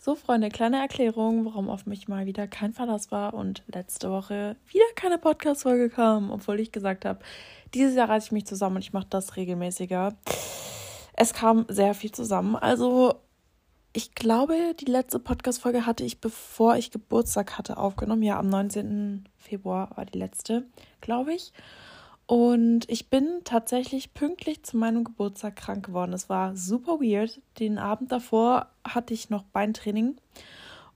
So, Freunde, kleine Erklärung, warum auf mich mal wieder kein Verlass war und letzte Woche wieder keine Podcast-Folge kam, obwohl ich gesagt habe, dieses Jahr reiße ich mich zusammen und ich mache das regelmäßiger. Es kam sehr viel zusammen. Also, ich glaube, die letzte Podcast-Folge hatte ich, bevor ich Geburtstag hatte, aufgenommen. Ja, am 19. Februar war die letzte, glaube ich. Und ich bin tatsächlich pünktlich zu meinem Geburtstag krank geworden. Es war super weird. Den Abend davor hatte ich noch Beintraining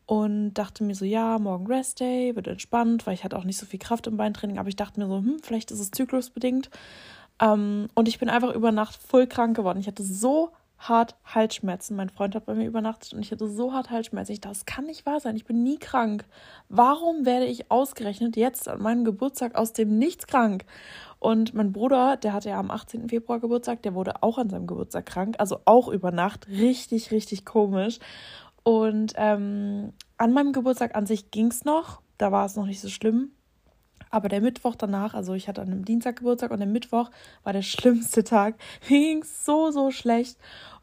und dachte mir so, ja, morgen Rest Day, wird entspannt, weil ich hatte auch nicht so viel Kraft im Beintraining, aber ich dachte mir so, hm, vielleicht ist es zyklusbedingt. Ähm, und ich bin einfach über Nacht voll krank geworden. Ich hatte so hart Halsschmerzen. Mein Freund hat bei mir übernachtet und ich hatte so hart Halsschmerzen. Ich dachte, das kann nicht wahr sein. Ich bin nie krank. Warum werde ich ausgerechnet jetzt an meinem Geburtstag aus dem Nichts krank? Und mein Bruder, der hatte ja am 18. Februar Geburtstag, der wurde auch an seinem Geburtstag krank, also auch über Nacht. Richtig, richtig komisch. Und ähm, an meinem Geburtstag an sich ging es noch, da war es noch nicht so schlimm. Aber der Mittwoch danach, also ich hatte an einem Dienstag Geburtstag und der Mittwoch war der schlimmste Tag. Mir ging so, so schlecht.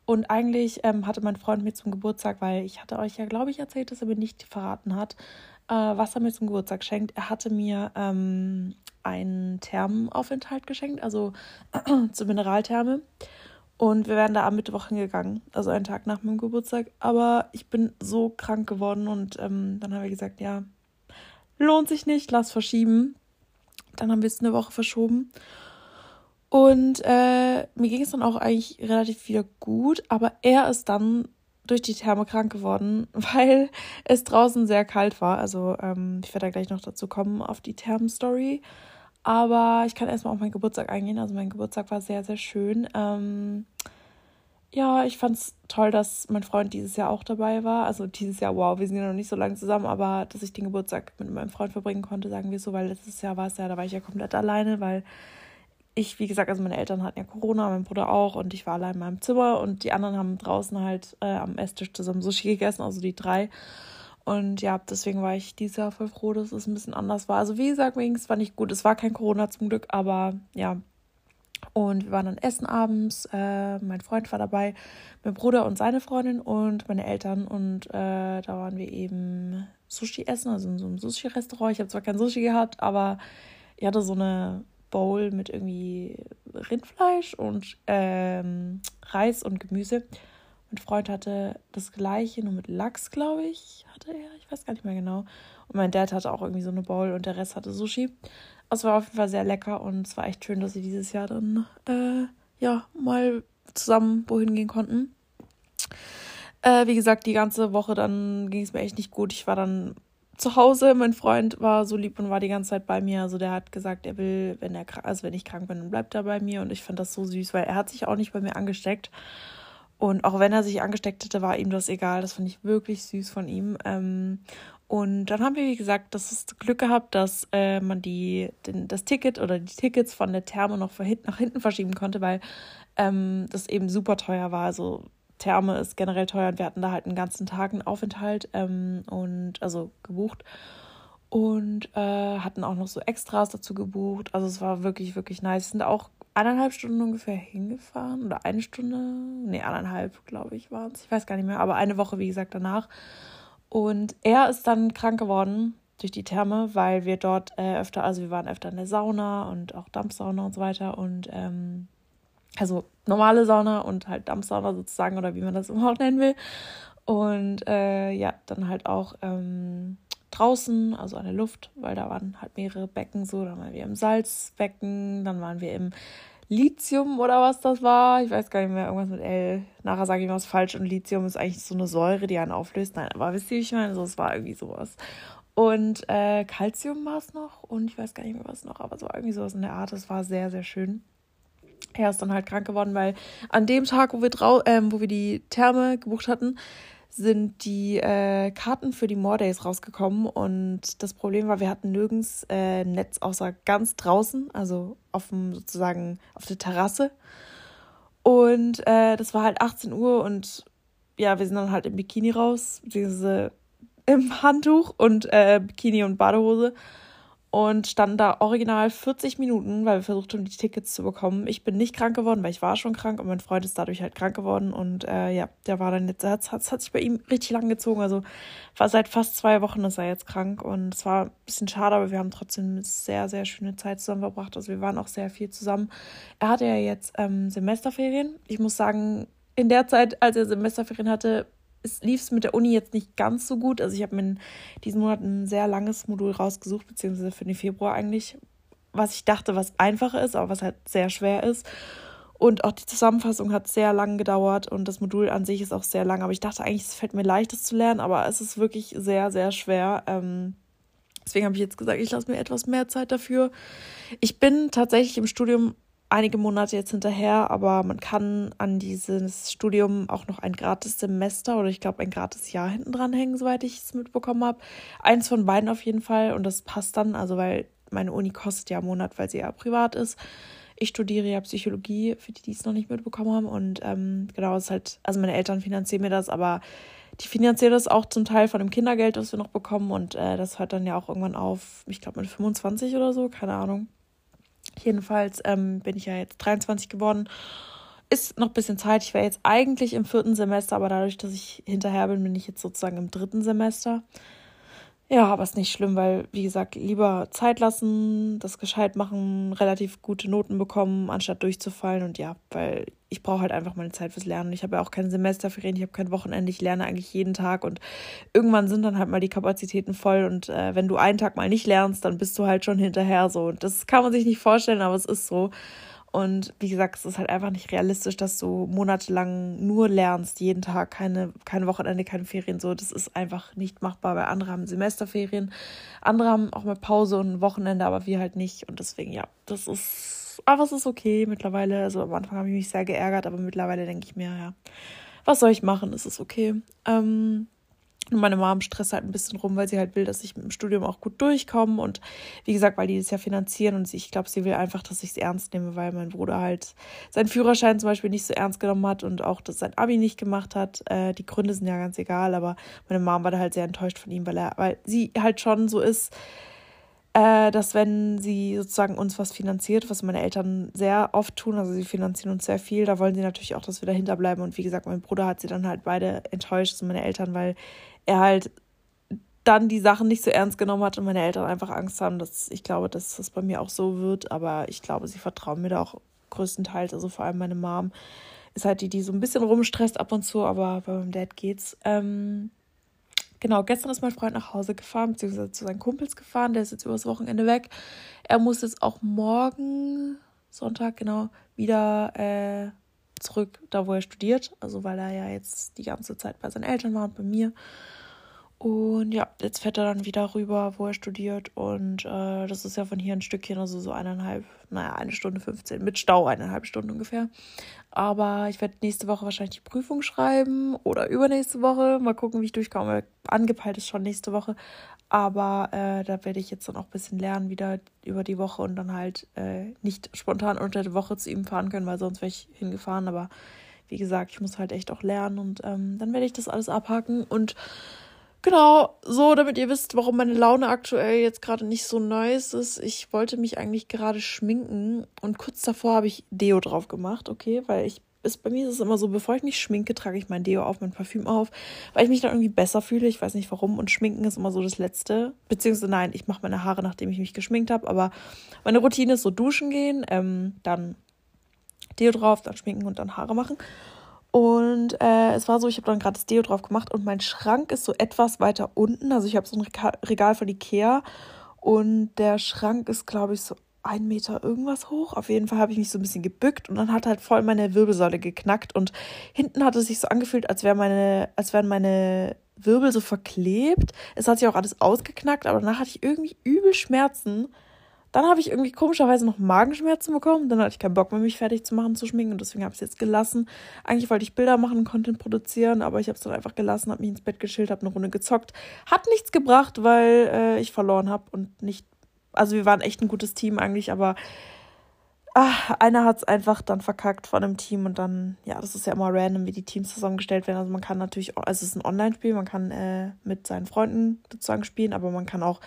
Und eigentlich ähm, hatte mein Freund mir zum Geburtstag, weil ich hatte euch ja, glaube ich, erzählt, dass er mir nicht verraten hat, äh, was er mir zum Geburtstag schenkt. Er hatte mir ähm, einen Thermenaufenthalt geschenkt, also zur Mineraltherme. Und wir wären da am Mittwoch hingegangen, also einen Tag nach meinem Geburtstag. Aber ich bin so krank geworden und ähm, dann haben wir gesagt, ja, lohnt sich nicht, lass verschieben. Dann haben wir es eine Woche verschoben. Und äh, mir ging es dann auch eigentlich relativ wieder gut, aber er ist dann durch die Therme krank geworden, weil es draußen sehr kalt war. Also ähm, ich werde da gleich noch dazu kommen auf die Thermen-Story. Aber ich kann erstmal auf meinen Geburtstag eingehen. Also mein Geburtstag war sehr, sehr schön. Ähm, ja, ich fand es toll, dass mein Freund dieses Jahr auch dabei war. Also dieses Jahr, wow, wir sind ja noch nicht so lange zusammen, aber dass ich den Geburtstag mit meinem Freund verbringen konnte, sagen wir so, weil letztes Jahr war es ja, da war ich ja komplett alleine, weil ich, wie gesagt, also meine Eltern hatten ja Corona, mein Bruder auch und ich war allein in meinem Zimmer und die anderen haben draußen halt äh, am Esstisch zusammen Sushi gegessen, also die drei. Und ja, deswegen war ich dieses Jahr voll froh, dass es ein bisschen anders war. Also wie gesagt, es war nicht gut. Es war kein Corona zum Glück, aber ja. Und wir waren dann essen abends. Äh, mein Freund war dabei, mein Bruder und seine Freundin und meine Eltern. Und äh, da waren wir eben Sushi essen, also in so einem Sushi-Restaurant. Ich habe zwar kein Sushi gehabt, aber ich hatte so eine Bowl mit irgendwie Rindfleisch und ähm, Reis und Gemüse. Mein Freund hatte das gleiche, nur mit Lachs, glaube ich, hatte er. Ich weiß gar nicht mehr genau. Und mein Dad hatte auch irgendwie so eine Bowl und der Rest hatte Sushi. Es war auf jeden Fall sehr lecker und es war echt schön, dass sie dieses Jahr dann äh, ja mal zusammen wohin gehen konnten. Äh, wie gesagt, die ganze Woche dann ging es mir echt nicht gut. Ich war dann zu Hause. Mein Freund war so lieb und war die ganze Zeit bei mir. Also der hat gesagt, er will, wenn er also wenn ich krank bin, dann bleibt er bei mir. Und ich fand das so süß, weil er hat sich auch nicht bei mir angesteckt. Und auch wenn er sich angesteckt hätte, war ihm das egal. Das fand ich wirklich süß von ihm. Ähm, und dann haben wir, wie gesagt, das Glück gehabt, dass äh, man die, den, das Ticket oder die Tickets von der Therme noch nach hinten verschieben konnte, weil ähm, das eben super teuer war. Also Therme ist generell teuer und wir hatten da halt einen ganzen Tag einen Aufenthalt ähm, und also gebucht und äh, hatten auch noch so Extras dazu gebucht. Also es war wirklich, wirklich nice. Wir sind auch eineinhalb Stunden ungefähr hingefahren oder eine Stunde, nee, eineinhalb, glaube ich, waren es. Ich weiß gar nicht mehr, aber eine Woche, wie gesagt, danach. Und er ist dann krank geworden durch die Therme, weil wir dort äh, öfter, also wir waren öfter in der Sauna und auch Dampfsauna und so weiter und ähm, also normale Sauna und halt Dampfsauna sozusagen oder wie man das überhaupt nennen will. Und äh, ja, dann halt auch ähm, draußen, also an der Luft, weil da waren halt mehrere Becken so. Dann waren wir im Salzbecken, dann waren wir im Lithium oder was das war. Ich weiß gar nicht mehr, irgendwas mit L. Nachher sage ich was falsch und Lithium ist eigentlich so eine Säure, die einen auflöst. Nein, aber wisst ihr, wie ich meine? So, es war irgendwie sowas. Und äh, Calcium war es noch und ich weiß gar nicht mehr, was noch, aber es war irgendwie sowas in der Art. Es war sehr, sehr schön er ist dann halt krank geworden, weil an dem Tag, wo wir, drau ähm, wo wir die Therme gebucht hatten, sind die äh, Karten für die More Days rausgekommen und das Problem war, wir hatten nirgends äh, Netz außer ganz draußen, also auf dem sozusagen auf der Terrasse. Und äh, das war halt 18 Uhr und ja, wir sind dann halt im Bikini raus, beziehungsweise im Handtuch und äh, Bikini und Badehose. Und standen da original 40 Minuten, weil wir versucht haben, die Tickets zu bekommen. Ich bin nicht krank geworden, weil ich war schon krank und mein Freund ist dadurch halt krank geworden. Und äh, ja, der war dann jetzt, es hat, hat sich bei ihm richtig lang gezogen. Also war seit fast zwei Wochen ist er jetzt krank und es war ein bisschen schade, aber wir haben trotzdem eine sehr, sehr schöne Zeit zusammen verbracht. Also wir waren auch sehr viel zusammen. Er hatte ja jetzt ähm, Semesterferien. Ich muss sagen, in der Zeit, als er Semesterferien hatte, es lief es mit der Uni jetzt nicht ganz so gut. Also ich habe mir in diesem Monat ein sehr langes Modul rausgesucht, beziehungsweise für den Februar eigentlich, was ich dachte, was einfacher ist, aber was halt sehr schwer ist. Und auch die Zusammenfassung hat sehr lang gedauert und das Modul an sich ist auch sehr lang. Aber ich dachte eigentlich, es fällt mir leicht, das zu lernen, aber es ist wirklich sehr, sehr schwer. Ähm, deswegen habe ich jetzt gesagt, ich lasse mir etwas mehr Zeit dafür. Ich bin tatsächlich im Studium einige Monate jetzt hinterher, aber man kann an dieses Studium auch noch ein gratis Semester oder ich glaube ein gratis Jahr hinten dran hängen, soweit ich es mitbekommen habe. Eins von beiden auf jeden Fall und das passt dann, also weil meine Uni kostet ja einen Monat, weil sie ja privat ist. Ich studiere ja Psychologie, für die, die es noch nicht mitbekommen haben. Und ähm, genau, es ist halt, also meine Eltern finanzieren mir das, aber die finanzieren das auch zum Teil von dem Kindergeld, das wir noch bekommen. Und äh, das hört dann ja auch irgendwann auf, ich glaube mit 25 oder so, keine Ahnung. Jedenfalls ähm, bin ich ja jetzt 23 geworden. Ist noch ein bisschen Zeit. Ich wäre jetzt eigentlich im vierten Semester, aber dadurch, dass ich hinterher bin, bin ich jetzt sozusagen im dritten Semester. Ja, aber ist nicht schlimm, weil, wie gesagt, lieber Zeit lassen, das gescheit machen, relativ gute Noten bekommen, anstatt durchzufallen. Und ja, weil ich brauche halt einfach meine Zeit fürs Lernen. Ich habe ja auch kein Semesterferien, ich habe kein Wochenende, ich lerne eigentlich jeden Tag und irgendwann sind dann halt mal die Kapazitäten voll. Und äh, wenn du einen Tag mal nicht lernst, dann bist du halt schon hinterher so. Und das kann man sich nicht vorstellen, aber es ist so. Und wie gesagt, es ist halt einfach nicht realistisch, dass du monatelang nur lernst, jeden Tag, keine, kein Wochenende, keine Ferien. So, das ist einfach nicht machbar, weil andere haben Semesterferien, andere haben auch mal Pause und ein Wochenende, aber wir halt nicht. Und deswegen, ja, das ist, aber es ist okay mittlerweile. Also am Anfang habe ich mich sehr geärgert, aber mittlerweile denke ich mir, ja, was soll ich machen? Es ist okay. Ähm, und meine Mom stresst halt ein bisschen rum, weil sie halt will, dass ich mit dem Studium auch gut durchkomme. Und wie gesagt, weil die das ja finanzieren und ich glaube, sie will einfach, dass ich es ernst nehme, weil mein Bruder halt seinen Führerschein zum Beispiel nicht so ernst genommen hat und auch, dass sein Abi nicht gemacht hat. Äh, die Gründe sind ja ganz egal, aber meine Mom war da halt sehr enttäuscht von ihm, weil er, weil sie halt schon so ist, äh, dass wenn sie sozusagen uns was finanziert, was meine Eltern sehr oft tun, also sie finanzieren uns sehr viel, da wollen sie natürlich auch, dass wir dahinter bleiben. Und wie gesagt, mein Bruder hat sie dann halt beide enttäuscht, also meine Eltern, weil er halt dann die Sachen nicht so ernst genommen hat und meine Eltern einfach Angst haben, dass ich glaube, dass das bei mir auch so wird. Aber ich glaube, sie vertrauen mir da auch größtenteils. Also vor allem meine Mom ist halt die, die so ein bisschen rumstresst ab und zu, aber bei meinem Dad geht's. Ähm, genau, gestern ist mein Freund nach Hause gefahren, beziehungsweise zu seinen Kumpels gefahren. Der ist jetzt übers Wochenende weg. Er muss jetzt auch morgen, Sonntag, genau, wieder äh, zurück, da wo er studiert. Also weil er ja jetzt die ganze Zeit bei seinen Eltern war und bei mir. Und ja, jetzt fährt er dann wieder rüber, wo er studiert. Und äh, das ist ja von hier ein Stückchen, also so eineinhalb, naja, eine Stunde 15, mit Stau eineinhalb Stunden ungefähr. Aber ich werde nächste Woche wahrscheinlich die Prüfung schreiben oder übernächste Woche. Mal gucken, wie ich durchkomme. Angepeilt ist schon nächste Woche. Aber äh, da werde ich jetzt dann auch ein bisschen lernen wieder über die Woche und dann halt äh, nicht spontan unter der Woche zu ihm fahren können, weil sonst wäre ich hingefahren. Aber wie gesagt, ich muss halt echt auch lernen und ähm, dann werde ich das alles abhaken und Genau, so, damit ihr wisst, warum meine Laune aktuell jetzt gerade nicht so nice ist. Ich wollte mich eigentlich gerade schminken und kurz davor habe ich Deo drauf gemacht, okay, weil ich ist bei mir ist es immer so, bevor ich mich schminke, trage ich mein Deo auf, mein Parfüm auf, weil ich mich dann irgendwie besser fühle. Ich weiß nicht warum. Und Schminken ist immer so das Letzte. Beziehungsweise nein, ich mache meine Haare, nachdem ich mich geschminkt habe. Aber meine Routine ist so duschen gehen, ähm, dann Deo drauf, dann schminken und dann Haare machen. Und äh, es war so, ich habe dann gerade das Deo drauf gemacht und mein Schrank ist so etwas weiter unten. Also ich habe so ein Regal von Ikea und der Schrank ist, glaube ich, so ein Meter irgendwas hoch. Auf jeden Fall habe ich mich so ein bisschen gebückt und dann hat halt voll meine Wirbelsäule geknackt und hinten hat es sich so angefühlt, als wäre meine, als wären meine Wirbel so verklebt. Es hat sich auch alles ausgeknackt, aber danach hatte ich irgendwie übel Schmerzen. Dann habe ich irgendwie komischerweise noch Magenschmerzen bekommen. Dann hatte ich keinen Bock mehr, mich fertig zu machen, zu schminken. Und deswegen habe ich es jetzt gelassen. Eigentlich wollte ich Bilder machen, Content produzieren, aber ich habe es dann einfach gelassen, habe mich ins Bett geschillt, habe eine Runde gezockt. Hat nichts gebracht, weil äh, ich verloren habe und nicht. Also wir waren echt ein gutes Team eigentlich, aber ach, einer hat es einfach dann verkackt von einem Team und dann, ja, das ist ja immer random, wie die Teams zusammengestellt werden. Also man kann natürlich, also es ist ein Online-Spiel, man kann äh, mit seinen Freunden sozusagen spielen, aber man kann auch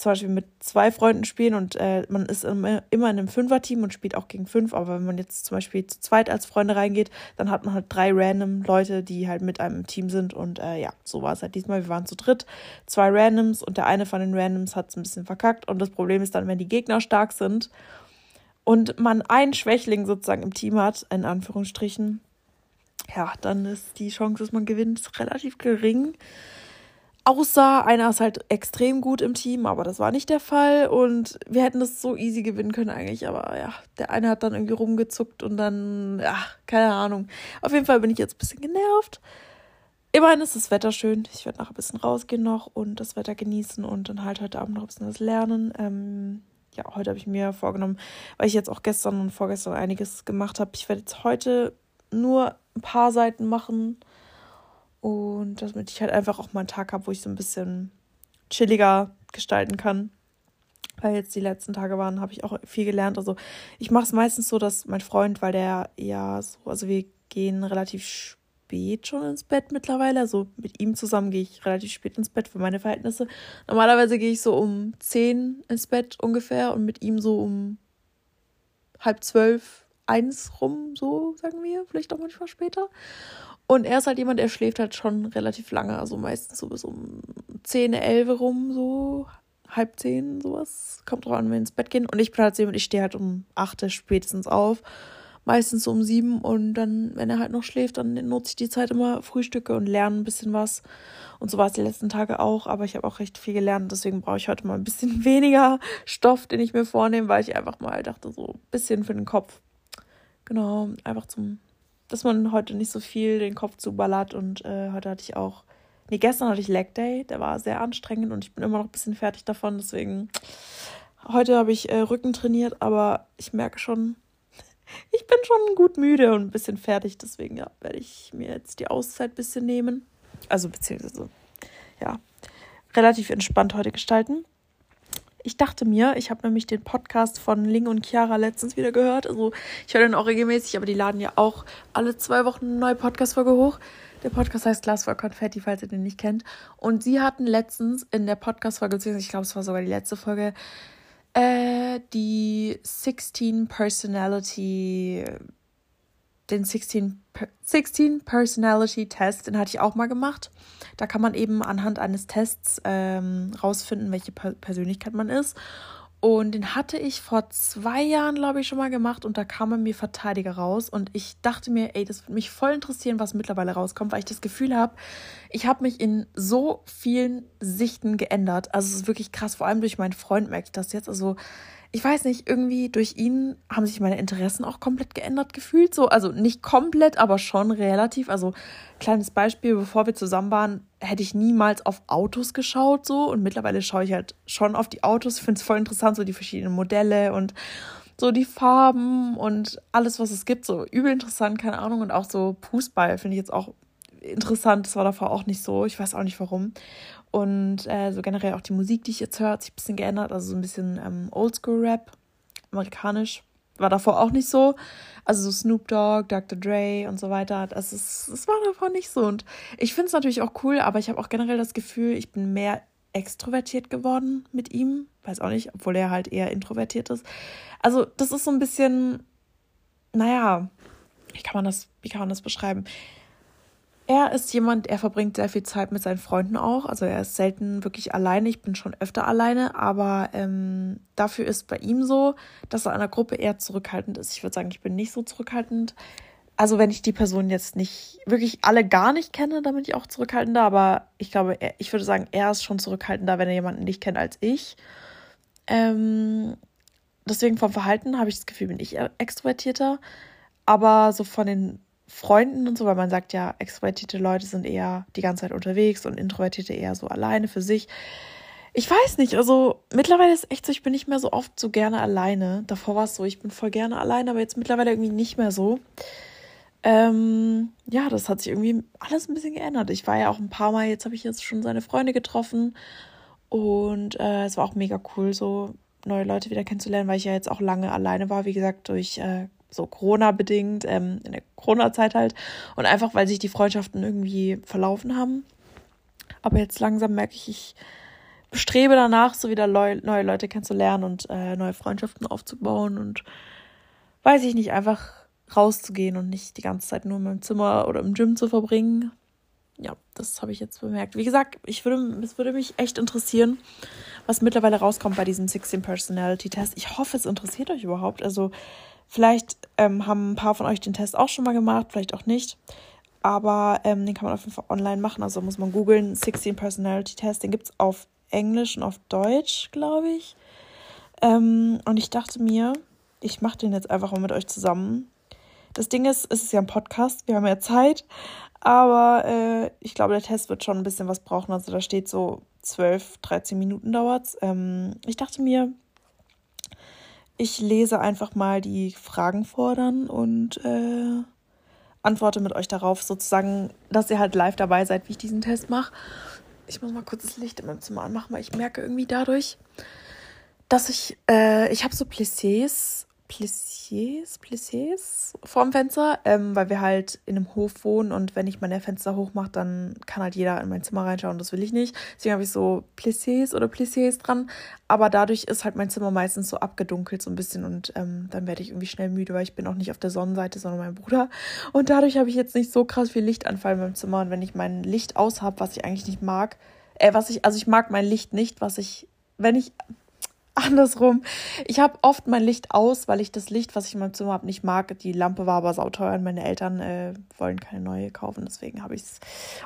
zum Beispiel mit zwei Freunden spielen und äh, man ist immer, in einem Fünfer-Team und spielt auch gegen fünf, aber wenn man jetzt zum Beispiel zu zweit als Freunde reingeht, dann hat man halt drei random Leute, die halt mit einem im Team sind und äh, ja, so war es halt diesmal. Wir waren zu dritt, zwei Randoms und der eine von den Randoms hat es ein bisschen verkackt und das Problem ist dann, wenn die Gegner stark sind und man einen Schwächling sozusagen im Team hat, in Anführungsstrichen, ja, dann ist die Chance, dass man gewinnt, relativ gering aussah. Einer ist halt extrem gut im Team, aber das war nicht der Fall. Und wir hätten das so easy gewinnen können eigentlich. Aber ja, der eine hat dann irgendwie rumgezuckt und dann, ja, keine Ahnung. Auf jeden Fall bin ich jetzt ein bisschen genervt. Immerhin ist das Wetter schön. Ich werde nachher ein bisschen rausgehen noch und das Wetter genießen und dann halt heute Abend noch ein bisschen was lernen. Ähm, ja, heute habe ich mir vorgenommen, weil ich jetzt auch gestern und vorgestern einiges gemacht habe. Ich werde jetzt heute nur ein paar Seiten machen und damit ich halt einfach auch mal einen Tag habe, wo ich so ein bisschen chilliger gestalten kann. Weil jetzt die letzten Tage waren, habe ich auch viel gelernt. Also ich mache es meistens so, dass mein Freund, weil der ja so, also wir gehen relativ spät schon ins Bett mittlerweile. Also mit ihm zusammen gehe ich relativ spät ins Bett für meine Verhältnisse. Normalerweise gehe ich so um zehn ins Bett ungefähr und mit ihm so um halb zwölf, eins rum, so sagen wir, vielleicht auch manchmal später. Und er ist halt jemand, der schläft halt schon relativ lange, also meistens so bis um 10, 11 rum, so halb zehn, sowas. Kommt drauf an, wenn wir ins Bett gehen. Und ich bin halt jemand, ich stehe halt um 8 spätestens auf. Meistens so um 7 und dann, wenn er halt noch schläft, dann nutze ich die Zeit immer Frühstücke und lerne ein bisschen was. Und so war es die letzten Tage auch, aber ich habe auch recht viel gelernt. Deswegen brauche ich heute mal ein bisschen weniger Stoff, den ich mir vornehme, weil ich einfach mal dachte, so ein bisschen für den Kopf. Genau, einfach zum dass man heute nicht so viel den Kopf zuballert. Und äh, heute hatte ich auch, nee, gestern hatte ich Leg Day, der war sehr anstrengend und ich bin immer noch ein bisschen fertig davon. Deswegen, heute habe ich äh, Rücken trainiert, aber ich merke schon, ich bin schon gut müde und ein bisschen fertig. Deswegen, ja, werde ich mir jetzt die Auszeit ein bisschen nehmen. Also, beziehungsweise, ja, relativ entspannt heute gestalten. Ich dachte mir, ich habe nämlich den Podcast von Ling und Chiara letztens wieder gehört. Also ich höre den auch regelmäßig, aber die laden ja auch alle zwei Wochen eine neue Podcast-Folge hoch. Der Podcast heißt Glas voll Konfetti, falls ihr den nicht kennt. Und sie hatten letztens in der Podcast-Folge, beziehungsweise ich glaube, es war sogar die letzte Folge, äh, die 16 Personality den 16, 16 Personality Test, den hatte ich auch mal gemacht. Da kann man eben anhand eines Tests ähm, rausfinden, welche Persönlichkeit man ist. Und den hatte ich vor zwei Jahren, glaube ich, schon mal gemacht und da kam mir Verteidiger raus. Und ich dachte mir, ey, das würde mich voll interessieren, was mittlerweile rauskommt, weil ich das Gefühl habe, ich habe mich in so vielen Sichten geändert. Also es ist wirklich krass, vor allem durch meinen Freund merke ich das jetzt. Also ich weiß nicht, irgendwie durch ihn haben sich meine Interessen auch komplett geändert gefühlt. So, also nicht komplett, aber schon relativ. Also, kleines Beispiel, bevor wir zusammen waren, hätte ich niemals auf Autos geschaut, so. Und mittlerweile schaue ich halt schon auf die Autos. Ich finde es voll interessant, so die verschiedenen Modelle und so die Farben und alles, was es gibt. So übel interessant, keine Ahnung. Und auch so Fußball finde ich jetzt auch interessant. Das war davor auch nicht so. Ich weiß auch nicht warum. Und äh, so generell auch die Musik, die ich jetzt höre, hat sich ein bisschen geändert. Also so ein bisschen ähm, Oldschool-Rap, amerikanisch. War davor auch nicht so. Also so Snoop Dogg, Dr. Dre und so weiter. Das, ist, das war davor nicht so. Und ich finde es natürlich auch cool, aber ich habe auch generell das Gefühl, ich bin mehr extrovertiert geworden mit ihm. Weiß auch nicht, obwohl er halt eher introvertiert ist. Also das ist so ein bisschen, naja, wie kann man das, wie kann man das beschreiben? Er ist jemand, er verbringt sehr viel Zeit mit seinen Freunden auch. Also er ist selten wirklich alleine. Ich bin schon öfter alleine, aber ähm, dafür ist bei ihm so, dass er in der Gruppe eher zurückhaltend ist. Ich würde sagen, ich bin nicht so zurückhaltend. Also wenn ich die Person jetzt nicht wirklich alle gar nicht kenne, dann bin ich auch zurückhaltender. Aber ich glaube, er, ich würde sagen, er ist schon zurückhaltender, wenn er jemanden nicht kennt als ich. Ähm, deswegen vom Verhalten habe ich das Gefühl, bin ich extrovertierter. Aber so von den Freunden und so, weil man sagt ja, extrovertierte Leute sind eher die ganze Zeit unterwegs und introvertierte eher so alleine für sich. Ich weiß nicht, also mittlerweile ist echt so, ich bin nicht mehr so oft so gerne alleine. Davor war es so, ich bin voll gerne alleine, aber jetzt mittlerweile irgendwie nicht mehr so. Ähm, ja, das hat sich irgendwie alles ein bisschen geändert. Ich war ja auch ein paar Mal, jetzt habe ich jetzt schon seine Freunde getroffen und äh, es war auch mega cool, so neue Leute wieder kennenzulernen, weil ich ja jetzt auch lange alleine war, wie gesagt, durch äh, so Corona-bedingt, ähm, in der Corona-Zeit halt. Und einfach, weil sich die Freundschaften irgendwie verlaufen haben. Aber jetzt langsam merke ich, ich strebe danach, so wieder neue Leute kennenzulernen und äh, neue Freundschaften aufzubauen und weiß ich nicht, einfach rauszugehen und nicht die ganze Zeit nur in meinem Zimmer oder im Gym zu verbringen. Ja, das habe ich jetzt bemerkt. Wie gesagt, ich würde, es würde mich echt interessieren, was mittlerweile rauskommt bei diesem 16 Personality Test. Ich hoffe, es interessiert euch überhaupt. Also vielleicht ähm, haben ein paar von euch den Test auch schon mal gemacht, vielleicht auch nicht. Aber ähm, den kann man auf jeden Fall online machen. Also muss man googeln, 16 Personality Test. Den gibt es auf Englisch und auf Deutsch, glaube ich. Ähm, und ich dachte mir, ich mache den jetzt einfach mal mit euch zusammen. Das Ding ist, es ist ja ein Podcast, wir haben ja Zeit, aber äh, ich glaube, der Test wird schon ein bisschen was brauchen. Also da steht so 12, 13 Minuten dauert ähm, Ich dachte mir, ich lese einfach mal die Fragen fordern und äh, antworte mit euch darauf, sozusagen, dass ihr halt live dabei seid, wie ich diesen Test mache. Ich muss mal kurz das Licht in meinem Zimmer anmachen, weil ich merke irgendwie dadurch, dass ich, äh, ich habe so Plissés Plissiers, Plissiers vorm Fenster, ähm, weil wir halt in einem Hof wohnen und wenn ich meine Fenster hochmache, dann kann halt jeder in mein Zimmer reinschauen. Das will ich nicht. Deswegen habe ich so Plissiers oder Plissiers dran. Aber dadurch ist halt mein Zimmer meistens so abgedunkelt so ein bisschen und ähm, dann werde ich irgendwie schnell müde, weil ich bin auch nicht auf der Sonnenseite, sondern mein Bruder. Und dadurch habe ich jetzt nicht so krass viel Lichtanfall in meinem Zimmer. Und wenn ich mein Licht aus habe, was ich eigentlich nicht mag, äh, was ich, also ich mag mein Licht nicht, was ich, wenn ich andersrum. Ich habe oft mein Licht aus, weil ich das Licht, was ich in meinem Zimmer habe, nicht mag. Die Lampe war aber sauteuer und meine Eltern äh, wollen keine neue kaufen. Deswegen habe ich es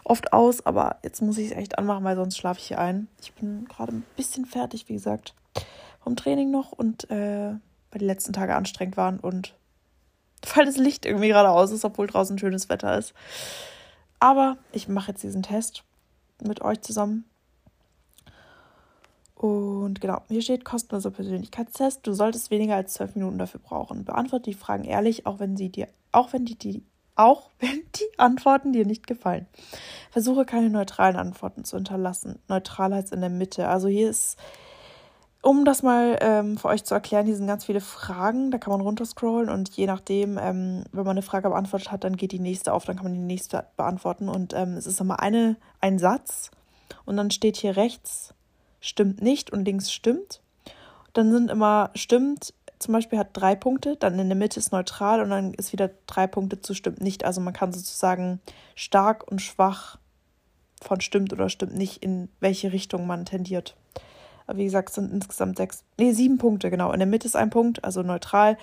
oft aus. Aber jetzt muss ich es echt anmachen, weil sonst schlafe ich hier ein. Ich bin gerade ein bisschen fertig, wie gesagt, vom Training noch und äh, weil die letzten Tage anstrengend waren und weil das Licht irgendwie gerade aus ist, obwohl draußen schönes Wetter ist. Aber ich mache jetzt diesen Test mit euch zusammen und genau, hier steht kostenloser Persönlichkeitstest. Du solltest weniger als zwölf Minuten dafür brauchen. Beantworte die Fragen ehrlich, auch wenn sie dir, auch wenn die, die, auch wenn die Antworten dir nicht gefallen. Versuche keine neutralen Antworten zu hinterlassen. Neutral heißt in der Mitte. Also hier ist, um das mal ähm, für euch zu erklären, hier sind ganz viele Fragen. Da kann man runterscrollen und je nachdem, ähm, wenn man eine Frage beantwortet hat, dann geht die nächste auf, dann kann man die nächste beantworten. Und ähm, es ist immer eine, ein Satz und dann steht hier rechts stimmt nicht und links stimmt. Dann sind immer stimmt, zum Beispiel hat drei Punkte, dann in der Mitte ist neutral und dann ist wieder drei Punkte zu stimmt nicht. Also man kann sozusagen stark und schwach von stimmt oder stimmt nicht, in welche Richtung man tendiert. Aber wie gesagt, es sind insgesamt sechs, nee, sieben Punkte, genau. In der Mitte ist ein Punkt, also neutral.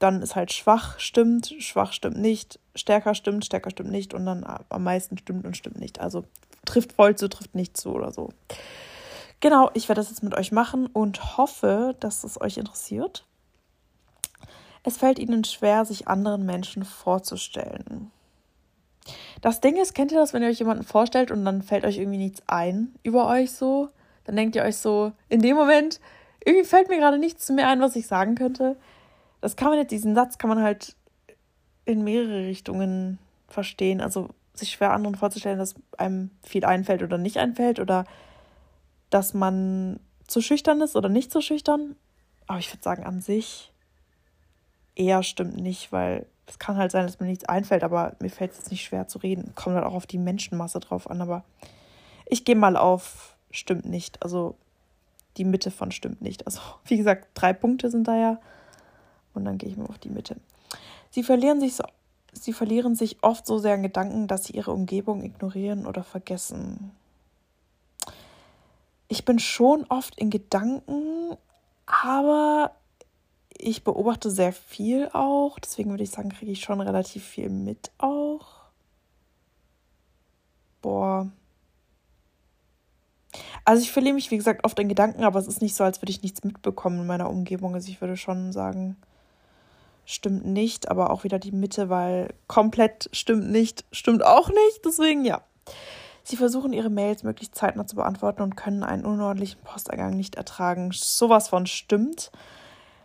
Dann ist halt schwach stimmt, schwach stimmt nicht, stärker stimmt, stärker stimmt nicht und dann am meisten stimmt und stimmt nicht. Also trifft voll zu, trifft nicht zu oder so. Genau, ich werde das jetzt mit euch machen und hoffe, dass es euch interessiert. Es fällt ihnen schwer, sich anderen Menschen vorzustellen. Das Ding ist, kennt ihr das, wenn ihr euch jemanden vorstellt und dann fällt euch irgendwie nichts ein über euch so? Dann denkt ihr euch so, in dem Moment, irgendwie fällt mir gerade nichts mehr ein, was ich sagen könnte. Das kann man jetzt, diesen Satz kann man halt in mehrere Richtungen verstehen. Also sich schwer anderen vorzustellen, dass einem viel einfällt oder nicht einfällt oder dass man zu schüchtern ist oder nicht zu schüchtern. Aber ich würde sagen, an sich eher stimmt nicht, weil es kann halt sein, dass mir nichts einfällt, aber mir fällt es jetzt nicht schwer zu reden. Kommt halt auch auf die Menschenmasse drauf an, aber ich gehe mal auf stimmt nicht. Also die Mitte von stimmt nicht. Also wie gesagt, drei Punkte sind da ja. Und dann gehe ich mal auf die Mitte. Sie verlieren sich so, sie verlieren sich oft so sehr in Gedanken, dass sie ihre Umgebung ignorieren oder vergessen ich bin schon oft in Gedanken, aber ich beobachte sehr viel auch. Deswegen würde ich sagen, kriege ich schon relativ viel mit auch. Boah. Also ich verliere mich, wie gesagt, oft in Gedanken, aber es ist nicht so, als würde ich nichts mitbekommen in meiner Umgebung. Also ich würde schon sagen, stimmt nicht, aber auch wieder die Mitte, weil komplett stimmt nicht, stimmt auch nicht. Deswegen ja. Sie versuchen ihre Mails möglichst zeitnah zu beantworten und können einen unordentlichen Posteingang nicht ertragen. Sowas von stimmt.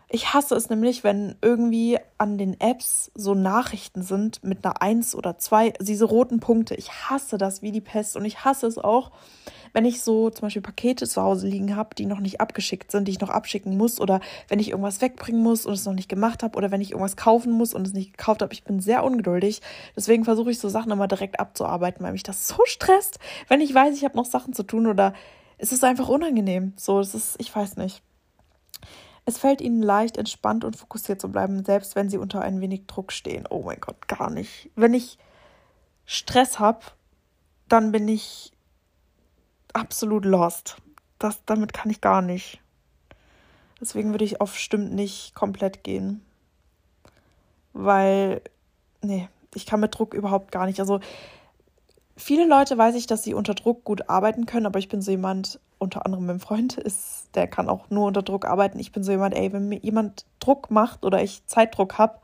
Ich hasse es nämlich, wenn irgendwie an den Apps so Nachrichten sind mit einer Eins oder zwei, diese roten Punkte. Ich hasse das wie die Pest und ich hasse es auch, wenn ich so zum Beispiel Pakete zu Hause liegen habe, die noch nicht abgeschickt sind, die ich noch abschicken muss oder wenn ich irgendwas wegbringen muss und es noch nicht gemacht habe oder wenn ich irgendwas kaufen muss und es nicht gekauft habe. Ich bin sehr ungeduldig. Deswegen versuche ich so Sachen immer direkt abzuarbeiten, weil mich das so stresst, wenn ich weiß, ich habe noch Sachen zu tun oder es ist einfach unangenehm. So, es ist, ich weiß nicht. Es fällt ihnen leicht, entspannt und fokussiert zu bleiben, selbst wenn sie unter ein wenig Druck stehen. Oh mein Gott, gar nicht. Wenn ich Stress habe, dann bin ich absolut lost. Das, damit kann ich gar nicht. Deswegen würde ich auf stimmt nicht komplett gehen. Weil, nee, ich kann mit Druck überhaupt gar nicht. Also, viele Leute weiß ich, dass sie unter Druck gut arbeiten können, aber ich bin so jemand, unter anderem mein Freund ist, der kann auch nur unter Druck arbeiten. Ich bin so jemand, ey, wenn mir jemand Druck macht oder ich Zeitdruck habe,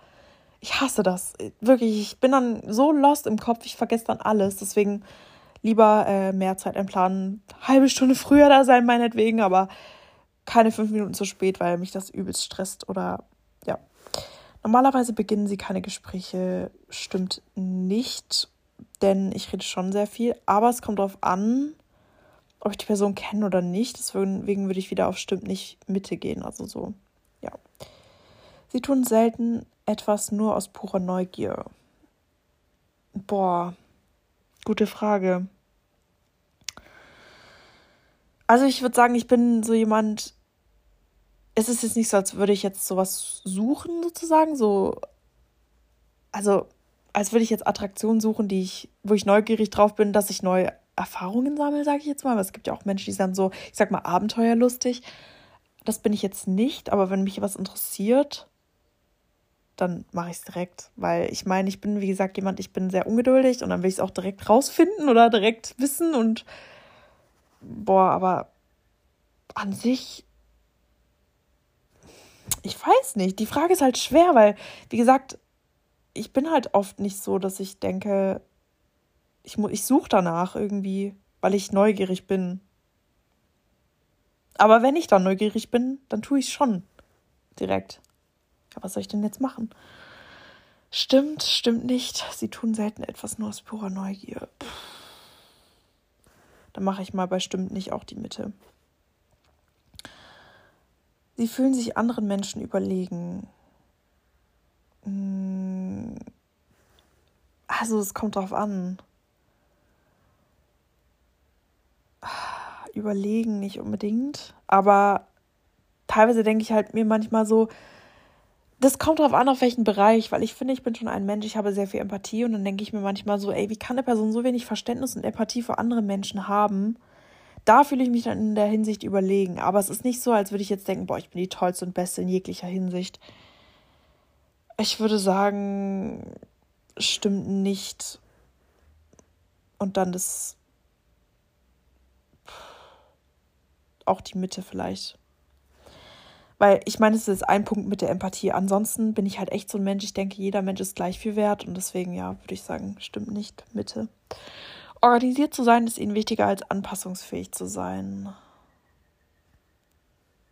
ich hasse das. Wirklich, ich bin dann so lost im Kopf, ich vergesse dann alles. Deswegen lieber äh, mehr Zeit einplanen, halbe Stunde früher da sein, meinetwegen, aber keine fünf Minuten zu spät, weil mich das übelst stresst oder ja. Normalerweise beginnen sie keine Gespräche, stimmt nicht, denn ich rede schon sehr viel, aber es kommt darauf an, ob ich die Person kenne oder nicht. Deswegen würde ich wieder auf stimmt nicht Mitte gehen, also so, ja. Sie tun selten etwas nur aus purer Neugier. Boah, gute Frage. Also ich würde sagen, ich bin so jemand, es ist jetzt nicht so, als würde ich jetzt sowas suchen, sozusagen, so, also als würde ich jetzt Attraktionen suchen, die ich, wo ich neugierig drauf bin, dass ich neue Erfahrungen sammle, sage ich jetzt mal. Aber es gibt ja auch Menschen, die sind so, ich sag mal, abenteuerlustig. Das bin ich jetzt nicht, aber wenn mich was interessiert, dann mache ich es direkt. Weil ich meine, ich bin, wie gesagt, jemand, ich bin sehr ungeduldig und dann will ich es auch direkt rausfinden oder direkt wissen und boah, aber an sich ich weiß nicht. Die Frage ist halt schwer, weil, wie gesagt, ich bin halt oft nicht so, dass ich denke, ich, ich suche danach irgendwie, weil ich neugierig bin. Aber wenn ich dann neugierig bin, dann tue ich es schon direkt. Ja, was soll ich denn jetzt machen? Stimmt, stimmt nicht. Sie tun selten etwas nur aus purer Neugier. Puh. Dann mache ich mal bei stimmt nicht auch die Mitte. Sie fühlen sich anderen Menschen überlegen. Hm. Also es kommt drauf an. Überlegen nicht unbedingt, aber teilweise denke ich halt mir manchmal so, das kommt drauf an, auf welchen Bereich, weil ich finde, ich bin schon ein Mensch, ich habe sehr viel Empathie und dann denke ich mir manchmal so, ey, wie kann eine Person so wenig Verständnis und Empathie für andere Menschen haben? Da fühle ich mich dann in der Hinsicht überlegen. Aber es ist nicht so, als würde ich jetzt denken, boah, ich bin die tollste und beste in jeglicher Hinsicht. Ich würde sagen, stimmt nicht. Und dann das. Auch die Mitte vielleicht. Weil ich meine, es ist ein Punkt mit der Empathie. Ansonsten bin ich halt echt so ein Mensch. Ich denke, jeder Mensch ist gleich viel wert. Und deswegen, ja, würde ich sagen, stimmt nicht. Mitte. Organisiert zu sein ist ihnen wichtiger als anpassungsfähig zu sein.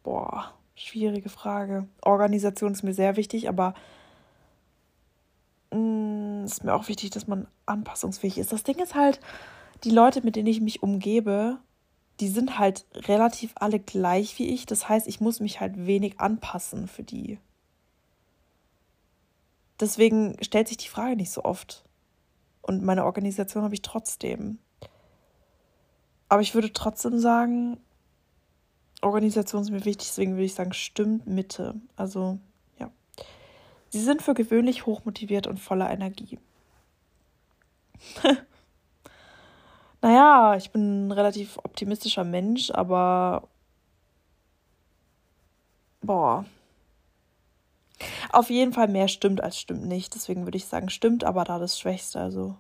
Boah, schwierige Frage. Organisation ist mir sehr wichtig, aber ist mir auch wichtig, dass man anpassungsfähig ist. Das Ding ist halt, die Leute, mit denen ich mich umgebe, die sind halt relativ alle gleich wie ich. Das heißt, ich muss mich halt wenig anpassen für die. Deswegen stellt sich die Frage nicht so oft. Und meine Organisation habe ich trotzdem. Aber ich würde trotzdem sagen, Organisation ist mir wichtig, deswegen würde ich sagen, stimmt Mitte. Also. Sie sind für gewöhnlich hochmotiviert und voller Energie. naja, ich bin ein relativ optimistischer Mensch, aber. Boah, auf jeden Fall mehr stimmt als stimmt nicht. Deswegen würde ich sagen, stimmt, aber da das Schwächste. Also.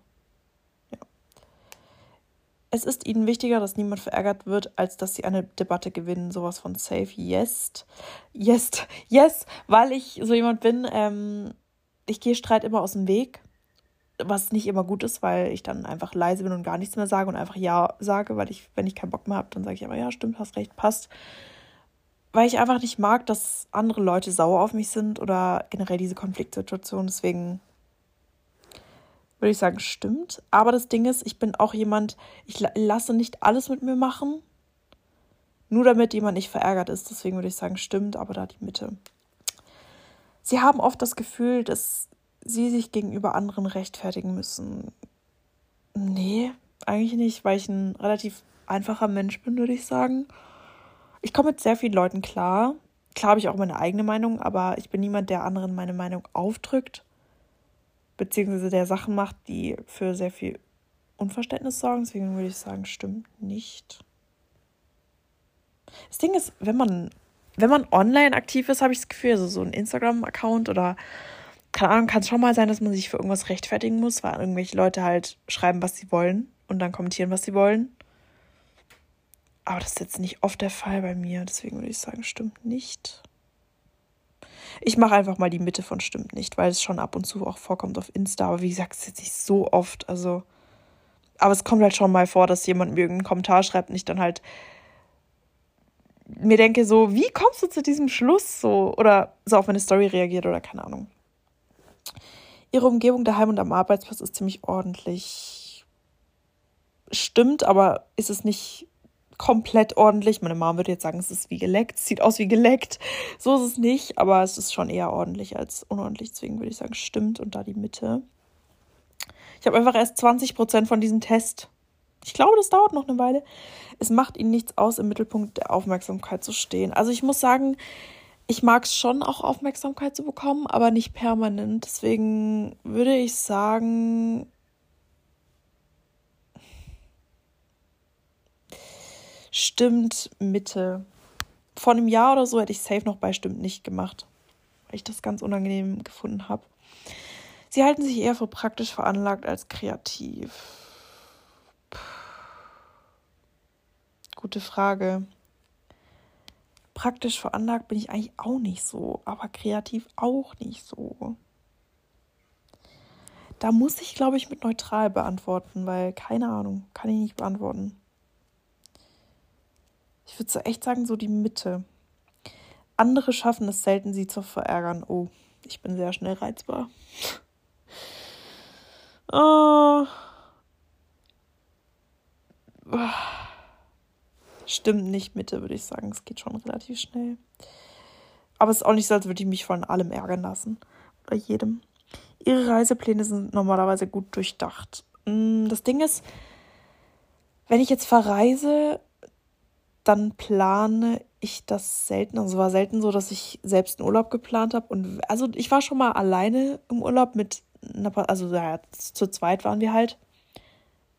Es ist ihnen wichtiger, dass niemand verärgert wird, als dass sie eine Debatte gewinnen. Sowas von safe. Yes. Yes. Yes. Weil ich so jemand bin, ähm, ich gehe Streit immer aus dem Weg. Was nicht immer gut ist, weil ich dann einfach leise bin und gar nichts mehr sage und einfach Ja sage, weil ich, wenn ich keinen Bock mehr habe, dann sage ich aber ja, stimmt, hast recht, passt weil ich einfach nicht mag, dass andere Leute sauer auf mich sind oder generell diese Konfliktsituation. Deswegen würde ich sagen, stimmt. Aber das Ding ist, ich bin auch jemand, ich lasse nicht alles mit mir machen, nur damit jemand nicht verärgert ist. Deswegen würde ich sagen, stimmt, aber da die Mitte. Sie haben oft das Gefühl, dass sie sich gegenüber anderen rechtfertigen müssen. Nee, eigentlich nicht, weil ich ein relativ einfacher Mensch bin, würde ich sagen. Ich komme mit sehr vielen Leuten klar. Klar habe ich auch meine eigene Meinung, aber ich bin niemand, der anderen meine Meinung aufdrückt, beziehungsweise der Sachen macht, die für sehr viel Unverständnis sorgen. Deswegen würde ich sagen, stimmt nicht. Das Ding ist, wenn man, wenn man online aktiv ist, habe ich das Gefühl, also so ein Instagram-Account oder keine Ahnung, kann es schon mal sein, dass man sich für irgendwas rechtfertigen muss, weil irgendwelche Leute halt schreiben, was sie wollen und dann kommentieren, was sie wollen. Aber das ist jetzt nicht oft der Fall bei mir, deswegen würde ich sagen, stimmt nicht. Ich mache einfach mal die Mitte von stimmt nicht, weil es schon ab und zu auch vorkommt auf Insta, aber wie gesagt, es ist jetzt nicht so oft, also aber es kommt halt schon mal vor, dass jemand mir irgendeinen Kommentar schreibt und ich dann halt mir denke so, wie kommst du zu diesem Schluss so oder so auf meine Story reagiert oder keine Ahnung. Ihre Umgebung daheim und am Arbeitsplatz ist ziemlich ordentlich. Stimmt, aber ist es nicht komplett ordentlich. Meine Mom würde jetzt sagen, es ist wie geleckt, es sieht aus wie geleckt. So ist es nicht, aber es ist schon eher ordentlich als unordentlich. Deswegen würde ich sagen, stimmt und da die Mitte. Ich habe einfach erst 20 Prozent von diesem Test. Ich glaube, das dauert noch eine Weile. Es macht ihnen nichts aus, im Mittelpunkt der Aufmerksamkeit zu stehen. Also ich muss sagen, ich mag es schon, auch Aufmerksamkeit zu bekommen, aber nicht permanent. Deswegen würde ich sagen, stimmt Mitte. Vor einem Jahr oder so hätte ich safe noch bei stimmt nicht gemacht, weil ich das ganz unangenehm gefunden habe. Sie halten sich eher für praktisch veranlagt als kreativ. Gute Frage. Praktisch veranlagt bin ich eigentlich auch nicht so, aber kreativ auch nicht so. Da muss ich, glaube ich, mit neutral beantworten, weil keine Ahnung, kann ich nicht beantworten. Ich würde so echt sagen, so die Mitte. Andere schaffen es selten, sie zu verärgern. Oh, ich bin sehr schnell reizbar. Oh. Stimmt nicht Mitte, würde ich sagen. Es geht schon relativ schnell. Aber es ist auch nicht so, als würde ich mich von allem ärgern lassen. Oder jedem. Ihre Reisepläne sind normalerweise gut durchdacht. Mm, das Ding ist, wenn ich jetzt verreise, dann plane ich das selten. Also es war selten so, dass ich selbst einen Urlaub geplant habe. Und also ich war schon mal alleine im Urlaub mit also ja, zu zweit waren wir halt.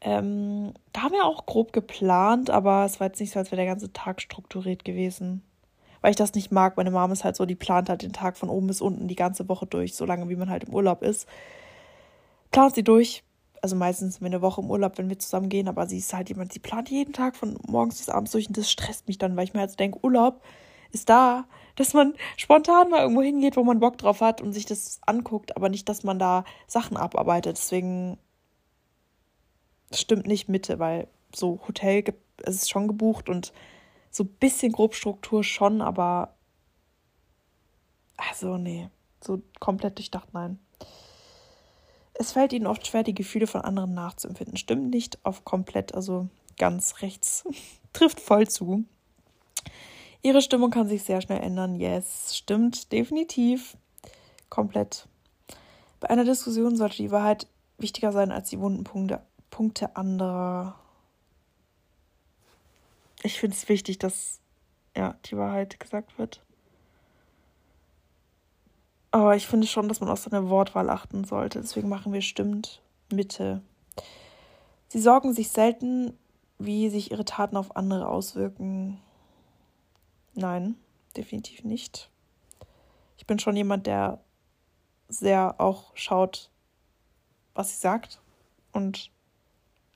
Ähm, da haben wir auch grob geplant, aber es war jetzt nicht so, als wäre der ganze Tag strukturiert gewesen. Weil ich das nicht mag. Meine Mom ist halt so, die plant halt den Tag von oben bis unten die ganze Woche durch, so lange wie man halt im Urlaub ist. Plant sie durch. Also meistens sind wir eine Woche im Urlaub, wenn wir zusammen gehen, aber sie ist halt jemand, sie plant jeden Tag von morgens bis abends durch und das stresst mich dann, weil ich mir halt denke, Urlaub ist da, dass man spontan mal irgendwo hingeht, wo man Bock drauf hat und sich das anguckt, aber nicht, dass man da Sachen abarbeitet. Deswegen stimmt nicht Mitte, weil so Hotel es ist schon gebucht und so ein bisschen Grobstruktur schon, aber also nee, so komplett durchdacht nein. Es fällt ihnen oft schwer, die Gefühle von anderen nachzuempfinden. Stimmt nicht auf komplett, also ganz rechts. Trifft voll zu. Ihre Stimmung kann sich sehr schnell ändern. Yes, stimmt, definitiv. Komplett. Bei einer Diskussion sollte die Wahrheit wichtiger sein als die wunden Punkte, Punkte anderer. Ich finde es wichtig, dass ja, die Wahrheit gesagt wird. Aber ich finde schon, dass man auf seine Wortwahl achten sollte. Deswegen machen wir stimmt Mitte. Sie sorgen sich selten, wie sich ihre Taten auf andere auswirken. Nein, definitiv nicht. Ich bin schon jemand, der sehr auch schaut, was sie sagt und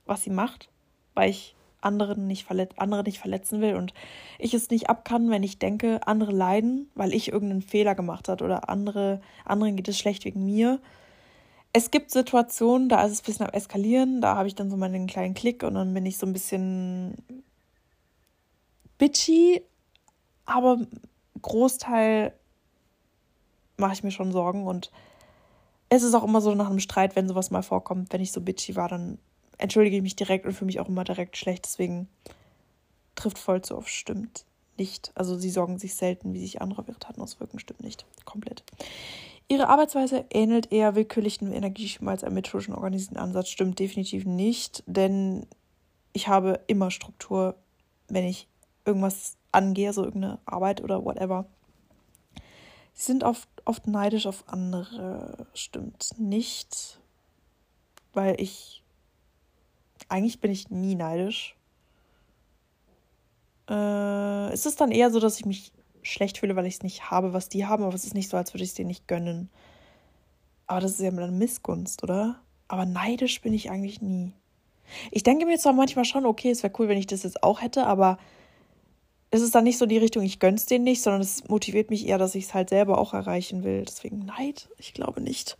was sie macht, weil ich anderen nicht andere nicht verletzen will und ich es nicht ab kann, wenn ich denke, andere leiden, weil ich irgendeinen Fehler gemacht habe oder andere, anderen geht es schlecht wegen mir. Es gibt Situationen, da ist es ein bisschen am Eskalieren, da habe ich dann so meinen kleinen Klick und dann bin ich so ein bisschen bitchy, aber Großteil mache ich mir schon Sorgen und es ist auch immer so nach einem Streit, wenn sowas mal vorkommt, wenn ich so bitchy war, dann entschuldige ich mich direkt und fühle mich auch immer direkt schlecht. Deswegen trifft voll zu auf, stimmt nicht. Also sie sorgen sich selten, wie sich andere Irrtaten auswirken, stimmt nicht. Komplett. Ihre Arbeitsweise ähnelt eher willkürlichen Energieschema als einem methodischen organisierten Ansatz. Stimmt definitiv nicht, denn ich habe immer Struktur, wenn ich irgendwas angehe, so irgendeine Arbeit oder whatever. Sie sind oft, oft neidisch auf andere. Stimmt nicht, weil ich eigentlich bin ich nie neidisch. Äh, ist es dann eher so, dass ich mich schlecht fühle, weil ich es nicht habe, was die haben, aber es ist nicht so, als würde ich es denen nicht gönnen. Aber das ist ja eine Missgunst, oder? Aber neidisch bin ich eigentlich nie. Ich denke mir zwar manchmal schon, okay, es wäre cool, wenn ich das jetzt auch hätte, aber es ist dann nicht so die Richtung, ich gönn's denen nicht, sondern es motiviert mich eher, dass ich es halt selber auch erreichen will. Deswegen Neid, ich glaube nicht.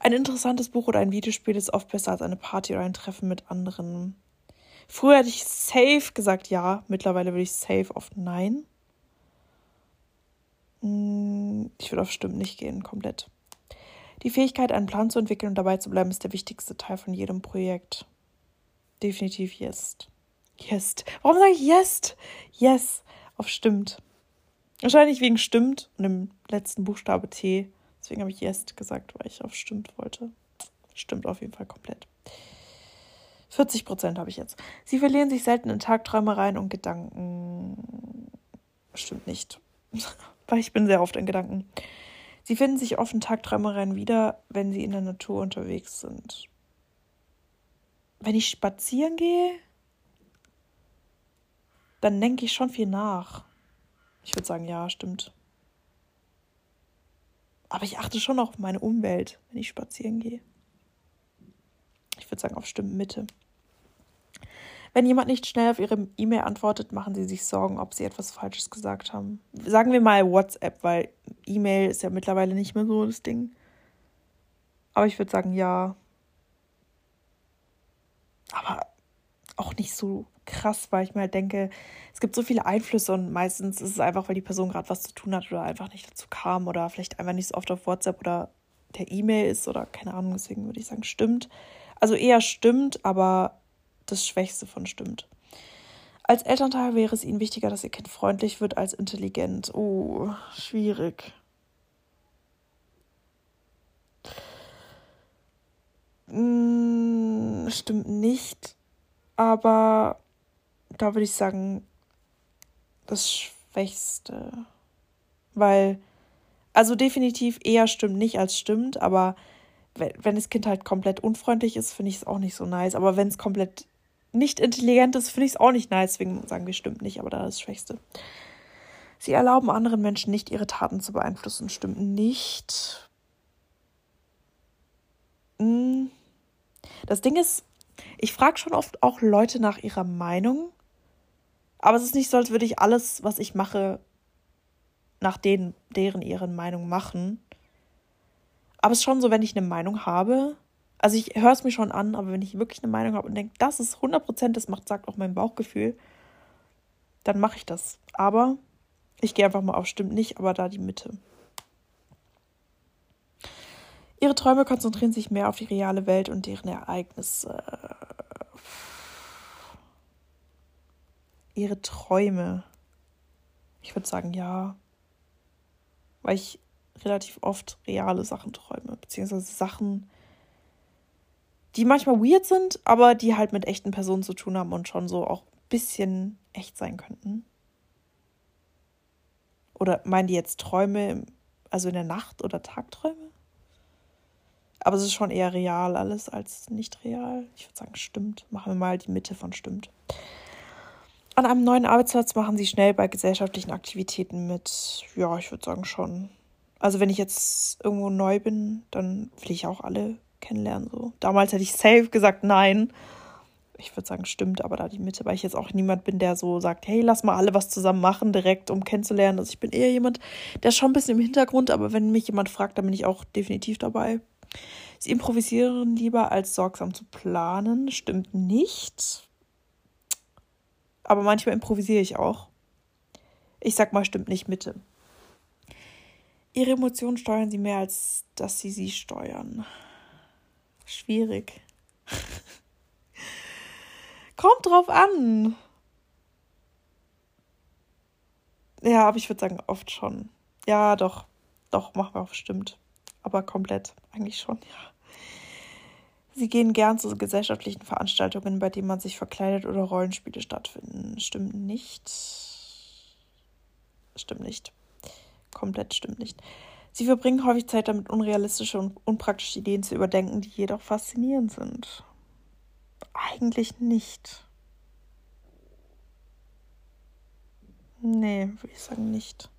Ein interessantes Buch oder ein Videospiel ist oft besser als eine Party oder ein Treffen mit anderen. Früher hätte ich safe gesagt ja, mittlerweile würde ich safe oft nein. Hm, ich würde auf Stimmen nicht gehen, komplett. Die Fähigkeit, einen Plan zu entwickeln und dabei zu bleiben, ist der wichtigste Teil von jedem Projekt. Definitiv yes. Yes. Warum sage ich yes? Yes. Auf stimmt. Wahrscheinlich wegen stimmt und im letzten Buchstabe T. Deswegen habe ich yes gesagt, weil ich auf stimmt wollte. Stimmt auf jeden Fall komplett. 40 Prozent habe ich jetzt. Sie verlieren sich selten in Tagträumereien und Gedanken. Stimmt nicht. weil ich bin sehr oft in Gedanken. Sie finden sich oft in Tagträumereien wieder, wenn sie in der Natur unterwegs sind. Wenn ich spazieren gehe, dann denke ich schon viel nach. Ich würde sagen, ja, stimmt. Aber ich achte schon auf meine Umwelt, wenn ich spazieren gehe. Ich würde sagen, auf Stimmen Mitte. Wenn jemand nicht schnell auf Ihre E-Mail antwortet, machen Sie sich Sorgen, ob Sie etwas Falsches gesagt haben. Sagen wir mal WhatsApp, weil E-Mail ist ja mittlerweile nicht mehr so das Ding. Aber ich würde sagen, ja. Aber auch nicht so krass, weil ich mir halt denke, es gibt so viele Einflüsse und meistens ist es einfach, weil die Person gerade was zu tun hat oder einfach nicht dazu kam oder vielleicht einfach nicht so oft auf WhatsApp oder der E-Mail ist oder keine Ahnung. Deswegen würde ich sagen, stimmt. Also eher stimmt, aber das Schwächste von stimmt. Als Elternteil wäre es ihnen wichtiger, dass ihr Kind freundlich wird als intelligent. Oh, schwierig. Hm, stimmt nicht. Aber da würde ich sagen, das Schwächste. Weil, also definitiv eher stimmt nicht als stimmt, aber wenn das Kind halt komplett unfreundlich ist, finde ich es auch nicht so nice. Aber wenn es komplett nicht intelligent ist, finde ich es auch nicht nice. Deswegen sagen wir, stimmt nicht, aber da ist das Schwächste. Sie erlauben anderen Menschen nicht, ihre Taten zu beeinflussen. Stimmt nicht. Hm. Das Ding ist, ich frage schon oft auch Leute nach ihrer Meinung. Aber es ist nicht so, als würde ich alles, was ich mache, nach denen, deren ihren Meinung machen. Aber es ist schon so, wenn ich eine Meinung habe, also ich höre es mir schon an, aber wenn ich wirklich eine Meinung habe und denke, das ist 100%, das macht, sagt auch mein Bauchgefühl, dann mache ich das. Aber ich gehe einfach mal auf, stimmt nicht, aber da die Mitte. Ihre Träume konzentrieren sich mehr auf die reale Welt und deren Ereignisse. Ihre Träume. Ich würde sagen, ja. Weil ich relativ oft reale Sachen träume, beziehungsweise Sachen, die manchmal weird sind, aber die halt mit echten Personen zu tun haben und schon so auch ein bisschen echt sein könnten. Oder meinen die jetzt Träume, also in der Nacht oder Tagträume? Aber es ist schon eher real alles als nicht real. Ich würde sagen, stimmt. Machen wir mal die Mitte von stimmt. An einem neuen Arbeitsplatz machen sie schnell bei gesellschaftlichen Aktivitäten mit. Ja, ich würde sagen schon. Also wenn ich jetzt irgendwo neu bin, dann will ich auch alle kennenlernen. So. Damals hätte ich safe gesagt nein. Ich würde sagen, stimmt, aber da die Mitte, weil ich jetzt auch niemand bin, der so sagt, hey, lass mal alle was zusammen machen, direkt, um kennenzulernen. Also ich bin eher jemand, der ist schon ein bisschen im Hintergrund, aber wenn mich jemand fragt, dann bin ich auch definitiv dabei. Sie improvisieren lieber, als sorgsam zu planen. Stimmt nicht. Aber manchmal improvisiere ich auch. Ich sag mal, stimmt nicht Mitte. Ihre Emotionen steuern sie mehr, als dass sie sie steuern. Schwierig. Kommt drauf an. Ja, aber ich würde sagen, oft schon. Ja, doch. Doch, machen wir auch stimmt. aber komplett eigentlich schon, ja. Sie gehen gern zu gesellschaftlichen Veranstaltungen, bei denen man sich verkleidet oder Rollenspiele stattfinden. Stimmt nicht. Stimmt nicht. Komplett stimmt nicht. Sie verbringen häufig Zeit damit, unrealistische und unpraktische Ideen zu überdenken, die jedoch faszinierend sind. Eigentlich nicht. Nee, würde ich sagen nicht.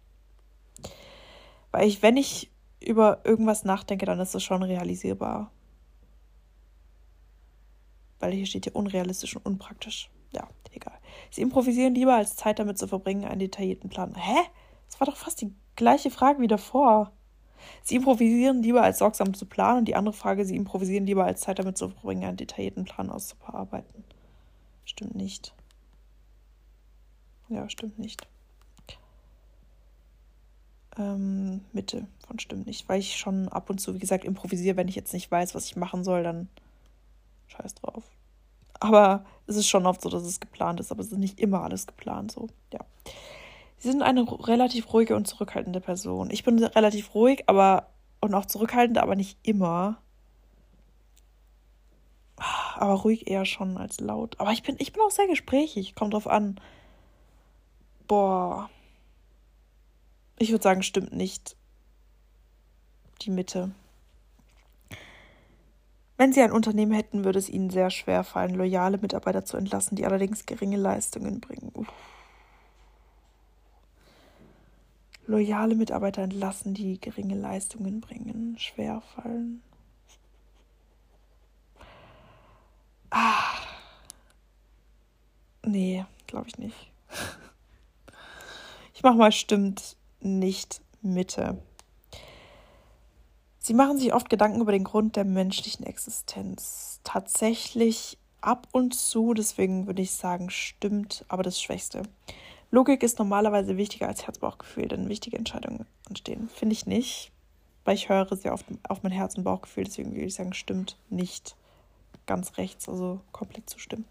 Weil ich, wenn ich über irgendwas nachdenke, dann ist es schon realisierbar. Weil hier steht hier unrealistisch und unpraktisch. Ja, egal. Sie improvisieren lieber, als Zeit damit zu verbringen, einen detaillierten Plan. Hä? Das war doch fast die gleiche Frage wie davor. Sie improvisieren lieber, als sorgsam zu planen. Und die andere Frage, sie improvisieren lieber, als Zeit damit zu verbringen, einen detaillierten Plan auszuarbeiten. Stimmt nicht. Ja, stimmt nicht ähm, Mitte von stimmt nicht, weil ich schon ab und zu, wie gesagt, improvisiere, wenn ich jetzt nicht weiß, was ich machen soll, dann scheiß drauf. Aber es ist schon oft so, dass es geplant ist, aber es ist nicht immer alles geplant so, ja. Sie sind eine relativ ruhige und zurückhaltende Person. Ich bin relativ ruhig, aber und auch zurückhaltend, aber nicht immer. Aber ruhig eher schon als laut. Aber ich bin, ich bin auch sehr gesprächig, kommt drauf an. Boah. Ich würde sagen, stimmt nicht. Die Mitte. Wenn Sie ein Unternehmen hätten, würde es Ihnen sehr schwer fallen, loyale Mitarbeiter zu entlassen, die allerdings geringe Leistungen bringen. Uff. Loyale Mitarbeiter entlassen, die geringe Leistungen bringen. Schwer fallen. Ah. Nee, glaube ich nicht. Ich mach mal stimmt nicht Mitte. Sie machen sich oft Gedanken über den Grund der menschlichen Existenz. Tatsächlich ab und zu, deswegen würde ich sagen, stimmt, aber das Schwächste. Logik ist normalerweise wichtiger als Herz-Bauchgefühl, denn wichtige Entscheidungen entstehen. Finde ich nicht, weil ich höre sehr oft auf mein Herz- und Bauchgefühl, deswegen würde ich sagen, stimmt nicht ganz rechts, also komplett zustimmen.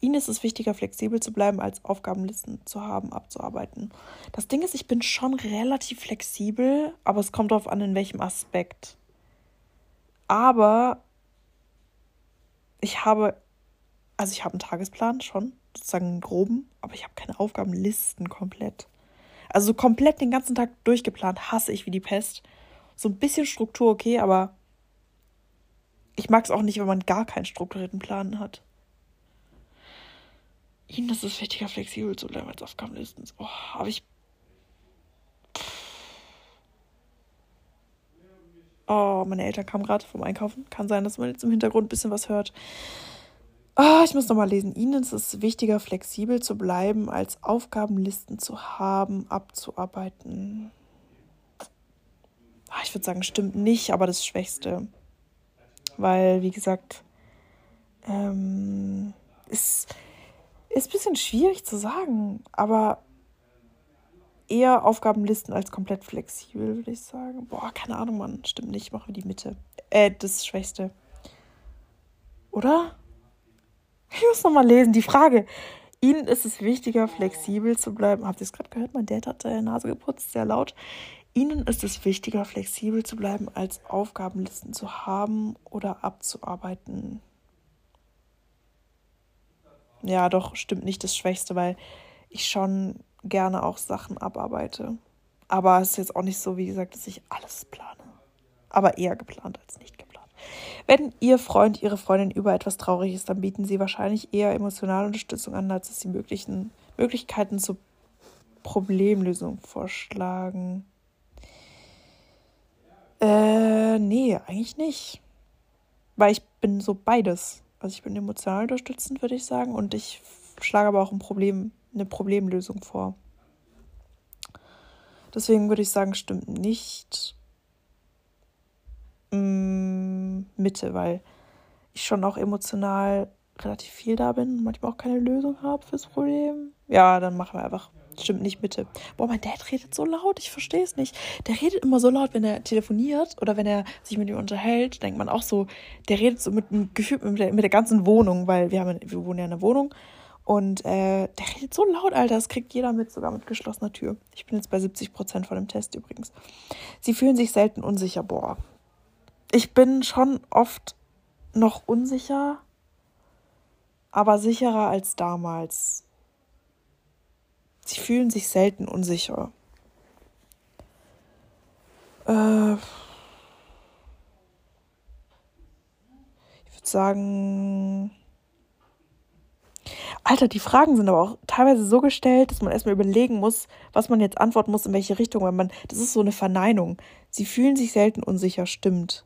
Ihnen ist es wichtiger, flexibel zu bleiben, als Aufgabenlisten zu haben, abzuarbeiten. Das Ding ist, ich bin schon relativ flexibel, aber es kommt darauf an, in welchem Aspekt. Aber ich habe, also ich habe einen Tagesplan schon, sozusagen einen groben, aber ich habe keine Aufgabenlisten komplett. Also komplett den ganzen Tag durchgeplant, hasse ich wie die Pest. So ein bisschen Struktur okay, aber ich mag es auch nicht, wenn man gar keinen strukturierten Plan hat. Ihnen ist es wichtiger, flexibel zu bleiben als Aufgabenlisten. Oh, aber ich. Oh, meine Eltern kamen gerade vom Einkaufen. Kann sein, dass man jetzt im Hintergrund ein bisschen was hört. Oh, ich muss nochmal lesen. Ihnen ist es wichtiger, flexibel zu bleiben, als Aufgabenlisten zu haben, abzuarbeiten. Ah, ich würde sagen, stimmt nicht, aber das Schwächste. Weil, wie gesagt, ähm, ist ist ein bisschen schwierig zu sagen, aber eher Aufgabenlisten als komplett flexibel, würde ich sagen. Boah, keine Ahnung, Mann. Stimmt nicht. Machen wir die Mitte. Äh, das Schwächste. Oder? Ich muss nochmal lesen. Die Frage. Ihnen ist es wichtiger, flexibel zu bleiben. Habt ihr es gerade gehört? Mein Dad hat die Nase geputzt, sehr laut. Ihnen ist es wichtiger, flexibel zu bleiben, als Aufgabenlisten zu haben oder abzuarbeiten. Ja, doch, stimmt nicht das Schwächste, weil ich schon gerne auch Sachen abarbeite. Aber es ist jetzt auch nicht so, wie gesagt, dass ich alles plane. Aber eher geplant als nicht geplant. Wenn Ihr Freund, Ihre Freundin über etwas traurig ist, dann bieten Sie wahrscheinlich eher emotionale Unterstützung an, als dass Sie möglichen Möglichkeiten zur Problemlösung vorschlagen. Äh, nee, eigentlich nicht. Weil ich bin so beides. Also ich bin emotional unterstützend, würde ich sagen. Und ich schlage aber auch ein Problem, eine Problemlösung vor. Deswegen würde ich sagen, stimmt nicht mm, Mitte, weil ich schon auch emotional relativ viel da bin und manchmal auch keine Lösung habe fürs Problem. Ja, dann machen wir einfach Stimmt nicht Mitte. Boah, mein Dad redet so laut, ich verstehe es nicht. Der redet immer so laut, wenn er telefoniert oder wenn er sich mit ihm unterhält, denkt man auch so, der redet so mit einem Gefühl, mit der, mit der ganzen Wohnung, weil wir haben, wir wohnen ja in einer Wohnung. Und äh, der redet so laut, Alter, das kriegt jeder mit, sogar mit geschlossener Tür. Ich bin jetzt bei 70 Prozent von dem Test übrigens. Sie fühlen sich selten unsicher. Boah, ich bin schon oft noch unsicher, aber sicherer als damals. Sie fühlen sich selten unsicher. Äh, ich würde sagen. Alter, die Fragen sind aber auch teilweise so gestellt, dass man erstmal überlegen muss, was man jetzt antworten muss, in welche Richtung, weil man, das ist so eine Verneinung. Sie fühlen sich selten unsicher, stimmt.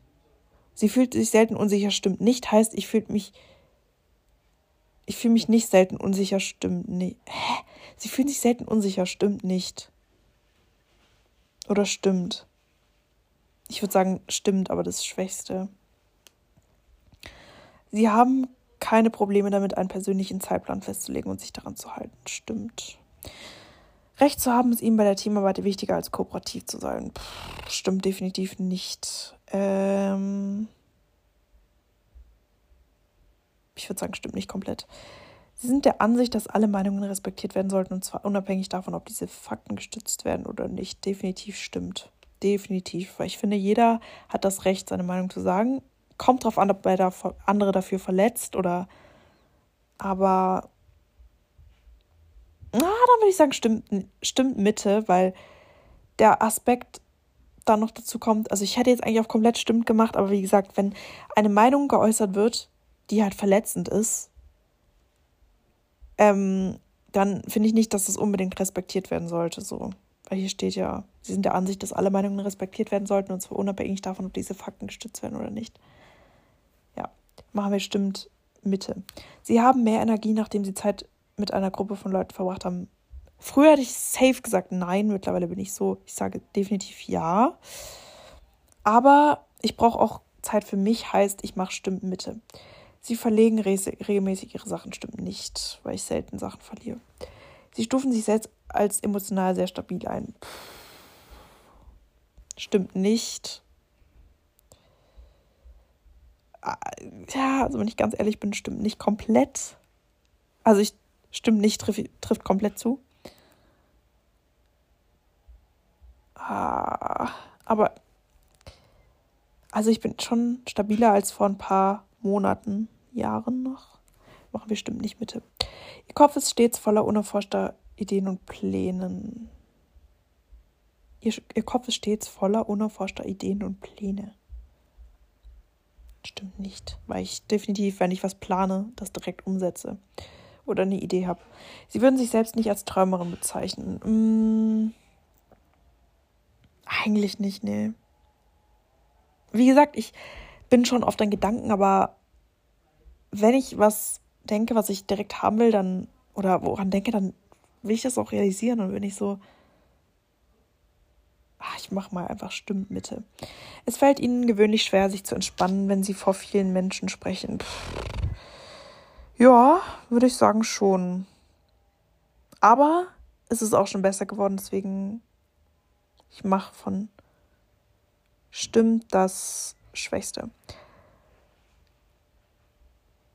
Sie fühlt sich selten unsicher, stimmt nicht, heißt, ich fühle mich, ich fühle mich nicht selten unsicher, stimmt nicht. Hä? Sie fühlen sich selten unsicher, stimmt nicht. Oder stimmt. Ich würde sagen, stimmt, aber das Schwächste. Sie haben keine Probleme damit, einen persönlichen Zeitplan festzulegen und sich daran zu halten. Stimmt. Recht zu haben ist ihnen bei der Teamarbeit wichtiger als kooperativ zu sein. Pff, stimmt definitiv nicht. Ähm ich würde sagen, stimmt nicht komplett. Sie sind der Ansicht, dass alle Meinungen respektiert werden sollten, und zwar unabhängig davon, ob diese Fakten gestützt werden oder nicht. Definitiv stimmt. Definitiv. Weil ich finde, jeder hat das Recht, seine Meinung zu sagen. Kommt drauf an, ob er andere dafür verletzt oder. Aber. Na, dann würde ich sagen, stimmt, stimmt Mitte, weil der Aspekt dann noch dazu kommt. Also, ich hätte jetzt eigentlich auf komplett stimmt gemacht, aber wie gesagt, wenn eine Meinung geäußert wird, die halt verletzend ist, ähm, dann finde ich nicht, dass das unbedingt respektiert werden sollte. So. Weil hier steht ja, sie sind der Ansicht, dass alle Meinungen respektiert werden sollten, und zwar unabhängig davon, ob diese Fakten gestützt werden oder nicht. Ja, machen wir stimmt Mitte. Sie haben mehr Energie, nachdem sie Zeit mit einer Gruppe von Leuten verbracht haben. Früher hätte ich safe gesagt nein, mittlerweile bin ich so, ich sage definitiv ja. Aber ich brauche auch Zeit für mich, heißt, ich mache stimmt Mitte. Sie verlegen regelmäßig ihre Sachen, stimmt nicht, weil ich selten Sachen verliere. Sie stufen sich selbst als emotional sehr stabil ein. Stimmt nicht. Ah, ja, also wenn ich ganz ehrlich bin, stimmt nicht komplett. Also ich stimmt nicht, trifft, trifft komplett zu. Ah, aber also ich bin schon stabiler als vor ein paar Monaten. Jahren noch. Machen wir stimmt nicht Mitte. Ihr Kopf ist stets voller unerforschter Ideen und Plänen. Ihr, ihr Kopf ist stets voller unerforschter Ideen und Pläne. Stimmt nicht, weil ich definitiv, wenn ich was plane, das direkt umsetze oder eine Idee habe. Sie würden sich selbst nicht als Träumerin bezeichnen. Hm, eigentlich nicht, nee. Wie gesagt, ich bin schon oft an Gedanken, aber wenn ich was denke, was ich direkt haben will, dann, oder woran denke, dann will ich das auch realisieren und bin ich so, ach, ich mache mal einfach Stimmmitte. Es fällt ihnen gewöhnlich schwer, sich zu entspannen, wenn sie vor vielen Menschen sprechen. Pff. Ja, würde ich sagen schon. Aber es ist auch schon besser geworden, deswegen ich mache von stimmt das Schwächste.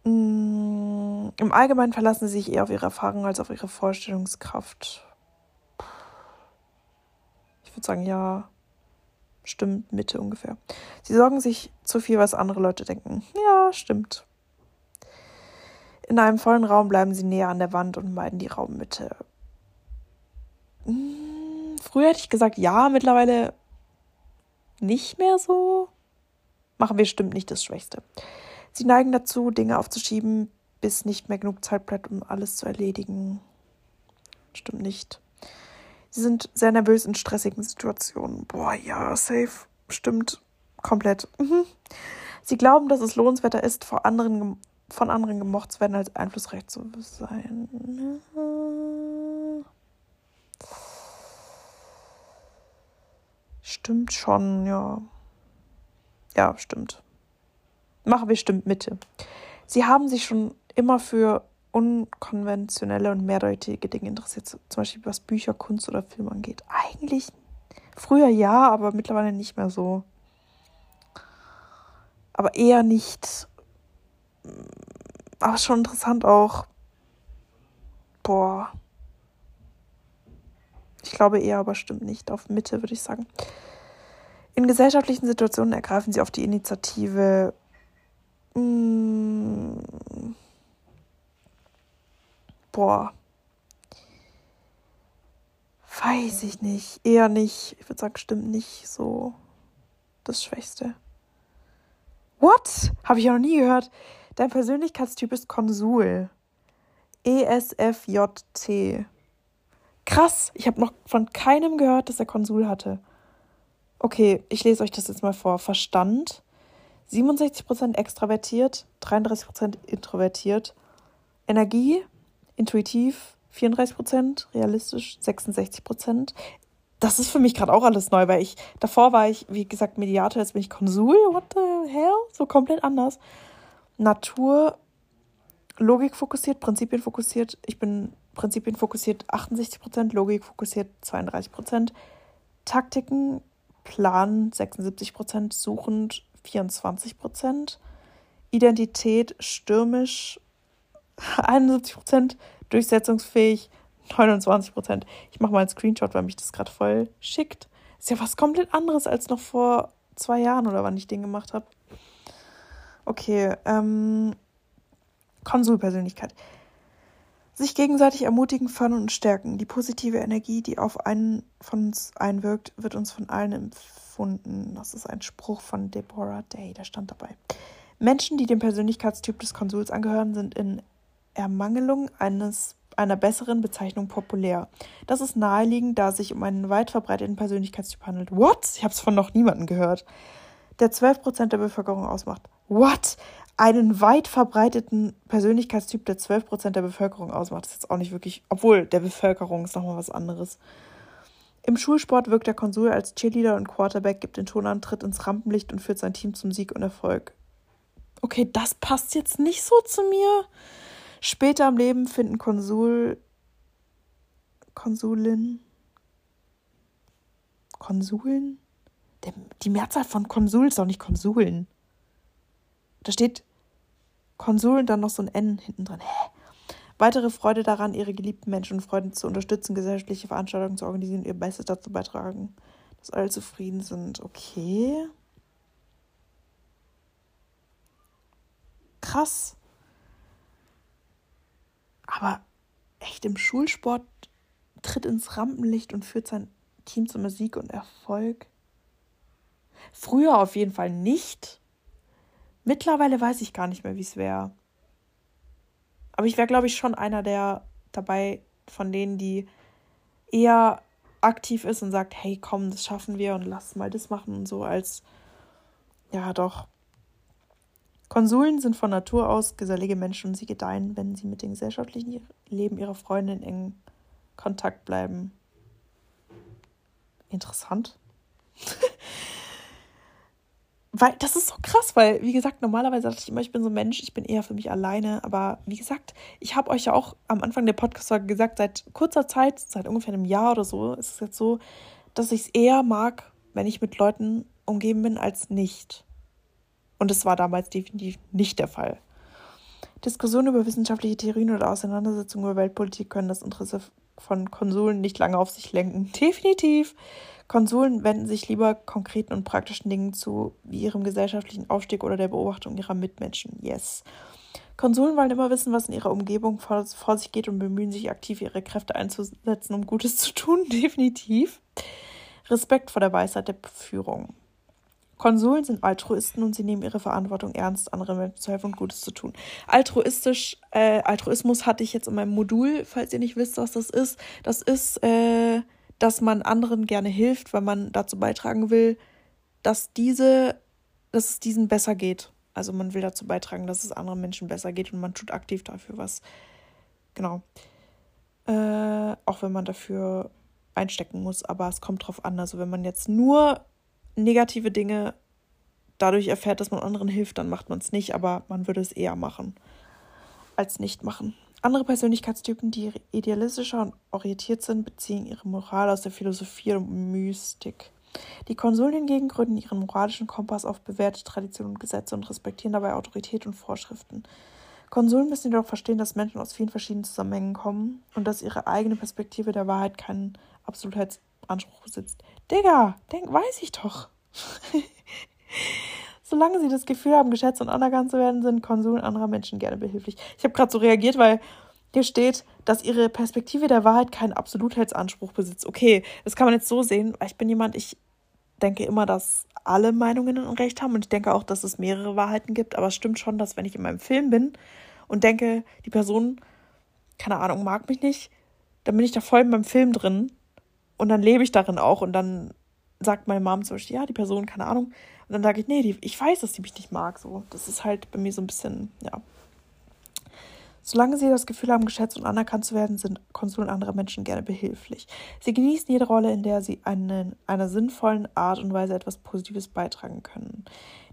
Mm, Im Allgemeinen verlassen sie sich eher auf ihre Erfahrung als auf ihre Vorstellungskraft. Ich würde sagen, ja, stimmt, Mitte ungefähr. Sie sorgen sich zu viel, was andere Leute denken. Ja, stimmt. In einem vollen Raum bleiben sie näher an der Wand und meiden die Raummitte. Mm, früher hätte ich gesagt, ja, mittlerweile nicht mehr so. Machen wir stimmt nicht das Schwächste. Sie neigen dazu, Dinge aufzuschieben, bis nicht mehr genug Zeit bleibt, um alles zu erledigen. Stimmt nicht. Sie sind sehr nervös in stressigen Situationen. Boah, ja, safe. Stimmt. Komplett. Mhm. Sie glauben, dass es lohnenswerter ist, vor anderen, von anderen gemocht zu werden, als einflussreich zu sein. Stimmt schon, ja. Ja, stimmt machen wir stimmt Mitte. Sie haben sich schon immer für unkonventionelle und mehrdeutige Dinge interessiert, zum Beispiel was Bücher, Kunst oder Film angeht. Eigentlich früher ja, aber mittlerweile nicht mehr so. Aber eher nicht. Aber schon interessant auch. Boah. Ich glaube eher, aber stimmt nicht. Auf Mitte würde ich sagen. In gesellschaftlichen Situationen ergreifen sie oft die Initiative. Mh, mm, boah. Weiß ich nicht. Eher nicht. Ich würde sagen, stimmt nicht so das Schwächste. What? Habe ich ja noch nie gehört. Dein Persönlichkeitstyp ist Konsul. ESFJT. Krass, ich habe noch von keinem gehört, dass er Konsul hatte. Okay, ich lese euch das jetzt mal vor. Verstand 67% extravertiert, 33% introvertiert. Energie intuitiv 34%, realistisch 66%. Das ist für mich gerade auch alles neu, weil ich davor war ich, wie gesagt, Mediator, jetzt bin ich Konsul. What the hell? So komplett anders. Natur, Logik fokussiert, Prinzipien fokussiert. Ich bin Prinzipien fokussiert 68%, Logik fokussiert 32%. Taktiken, Plan 76%, suchend 24%. Identität stürmisch 71%, durchsetzungsfähig 29%. Ich mache mal einen Screenshot, weil mich das gerade voll schickt. Ist ja was komplett anderes als noch vor zwei Jahren oder wann ich den gemacht habe. Okay, ähm, Konsulpersönlichkeit. Sich gegenseitig ermutigen, fördern und stärken. Die positive Energie, die auf einen von uns einwirkt, wird uns von allen empfunden. Das ist ein Spruch von Deborah Day, der stand dabei. Menschen, die dem Persönlichkeitstyp des Konsuls angehören, sind in Ermangelung eines, einer besseren Bezeichnung populär. Das ist naheliegend, da es sich um einen weit verbreiteten Persönlichkeitstyp handelt. What? Ich habe es von noch niemandem gehört. Der 12% der Bevölkerung ausmacht. What? Einen weit verbreiteten Persönlichkeitstyp, der 12% der Bevölkerung ausmacht. Das ist jetzt auch nicht wirklich, obwohl der Bevölkerung ist nochmal was anderes. Im Schulsport wirkt der Konsul als Cheerleader und Quarterback, gibt den Tonantritt ins Rampenlicht und führt sein Team zum Sieg und Erfolg. Okay, das passt jetzt nicht so zu mir. Später im Leben finden Konsul, Konsulin, Konsuln? Die Mehrzahl von Konsul ist doch nicht Konsuln. Da steht Konsul und dann noch so ein N hinten dran. Weitere Freude daran, ihre geliebten Menschen und Freunde zu unterstützen, gesellschaftliche Veranstaltungen zu organisieren, ihr Bestes dazu beitragen, dass alle zufrieden sind. Okay. Krass. Aber echt im Schulsport tritt ins Rampenlicht und führt sein Team zu Musik und Erfolg. Früher auf jeden Fall nicht. Mittlerweile weiß ich gar nicht mehr, wie es wäre. Aber ich wäre, glaube ich, schon einer der dabei von denen, die eher aktiv ist und sagt, hey, komm, das schaffen wir und lass mal das machen und so, als ja doch Konsuln sind von Natur aus gesellige Menschen und sie gedeihen, wenn sie mit dem gesellschaftlichen Leben ihrer Freunde in engem Kontakt bleiben. Interessant. weil das ist so krass, weil, wie gesagt, normalerweise dachte ich immer, ich bin so ein Mensch, ich bin eher für mich alleine. Aber wie gesagt, ich habe euch ja auch am Anfang der Podcast-Folge gesagt, seit kurzer Zeit, seit ungefähr einem Jahr oder so, ist es jetzt so, dass ich es eher mag, wenn ich mit Leuten umgeben bin, als nicht. Und es war damals definitiv nicht der Fall. Diskussionen über wissenschaftliche Theorien oder Auseinandersetzungen über Weltpolitik können das Interesse von Konsuln nicht lange auf sich lenken. Definitiv. Konsuln wenden sich lieber konkreten und praktischen Dingen zu, wie ihrem gesellschaftlichen Aufstieg oder der Beobachtung ihrer Mitmenschen. Yes. Konsuln wollen immer wissen, was in ihrer Umgebung vor, vor sich geht und bemühen sich aktiv, ihre Kräfte einzusetzen, um Gutes zu tun. Definitiv. Respekt vor der Weisheit der Führung. Konsuln sind Altruisten und sie nehmen ihre Verantwortung ernst, anderen Menschen zu helfen und Gutes zu tun. Altruistisch, äh, Altruismus hatte ich jetzt in meinem Modul, falls ihr nicht wisst, was das ist. Das ist, äh, dass man anderen gerne hilft, weil man dazu beitragen will, dass diese, dass es diesen besser geht. Also man will dazu beitragen, dass es anderen Menschen besser geht und man tut aktiv dafür was. Genau. Äh, auch wenn man dafür einstecken muss, aber es kommt drauf an. Also wenn man jetzt nur negative Dinge dadurch erfährt, dass man anderen hilft, dann macht man es nicht, aber man würde es eher machen als nicht machen. Andere Persönlichkeitstypen, die idealistischer und orientiert sind, beziehen ihre Moral aus der Philosophie und Mystik. Die Konsuln hingegen gründen ihren moralischen Kompass auf bewährte Traditionen und Gesetze und respektieren dabei Autorität und Vorschriften. Konsuln müssen jedoch verstehen, dass Menschen aus vielen verschiedenen Zusammenhängen kommen und dass ihre eigene Perspektive der Wahrheit keinen Absolutheitsanspruch besitzt. Digga, denk, weiß ich doch. Solange sie das Gefühl haben, geschätzt und anerkannt zu werden, sind Konsuln anderer Menschen gerne behilflich. Ich habe gerade so reagiert, weil hier steht, dass ihre Perspektive der Wahrheit keinen Absolutheitsanspruch besitzt. Okay, das kann man jetzt so sehen, weil ich bin jemand, ich denke immer, dass alle Meinungen Recht haben und ich denke auch, dass es mehrere Wahrheiten gibt, aber es stimmt schon, dass wenn ich in meinem Film bin und denke, die Person, keine Ahnung, mag mich nicht, dann bin ich da voll in meinem Film drin und dann lebe ich darin auch und dann sagt meine Mom zum Beispiel, ja, die Person, keine Ahnung. Und dann sage ich, nee, die, ich weiß, dass die mich nicht mag. So, das ist halt bei mir so ein bisschen, ja. Solange sie das Gefühl haben, geschätzt und anerkannt zu werden, sind Konsuln anderer Menschen gerne behilflich. Sie genießen jede Rolle, in der sie in einer sinnvollen Art und Weise etwas Positives beitragen können.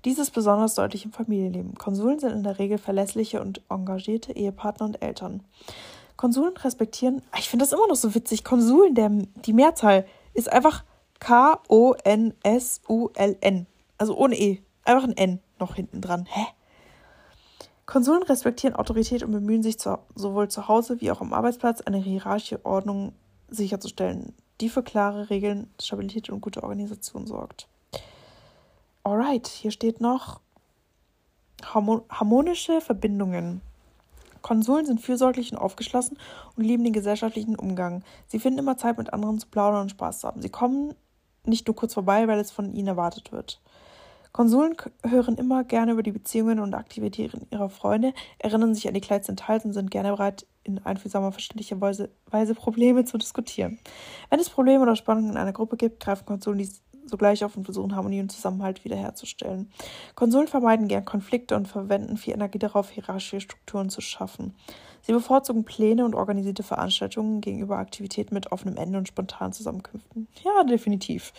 Dies ist besonders deutlich im Familienleben. Konsuln sind in der Regel verlässliche und engagierte Ehepartner und Eltern. Konsuln respektieren, ah, ich finde das immer noch so witzig, Konsuln, der, die Mehrzahl ist einfach K-O-N-S-U-L-N. Also ohne E. Einfach ein N noch hinten dran. Hä? Konsuln respektieren Autorität und bemühen sich zu, sowohl zu Hause wie auch am Arbeitsplatz eine hierarchische Ordnung sicherzustellen, die für klare Regeln, Stabilität und gute Organisation sorgt. Alright, hier steht noch harmonische Verbindungen. Konsuln sind fürsorglich und aufgeschlossen und lieben den gesellschaftlichen Umgang. Sie finden immer Zeit, mit anderen zu plaudern und Spaß zu haben. Sie kommen nicht nur kurz vorbei, weil es von ihnen erwartet wird. Konsuln hören immer gerne über die Beziehungen und Aktivitäten ihrer Freunde, erinnern sich an die kleinsten Details und sind gerne bereit, in einfühlsamer, verständlicher Weise, Weise Probleme zu diskutieren. Wenn es Probleme oder Spannungen in einer Gruppe gibt, greifen Konsuln dies sogleich auf und versuchen, Harmonie und Zusammenhalt wiederherzustellen. Konsuln vermeiden gern Konflikte und verwenden viel Energie darauf, hierarchische Strukturen zu schaffen. Sie bevorzugen Pläne und organisierte Veranstaltungen gegenüber Aktivitäten mit offenem Ende und spontanen Zusammenkünften. Ja, definitiv.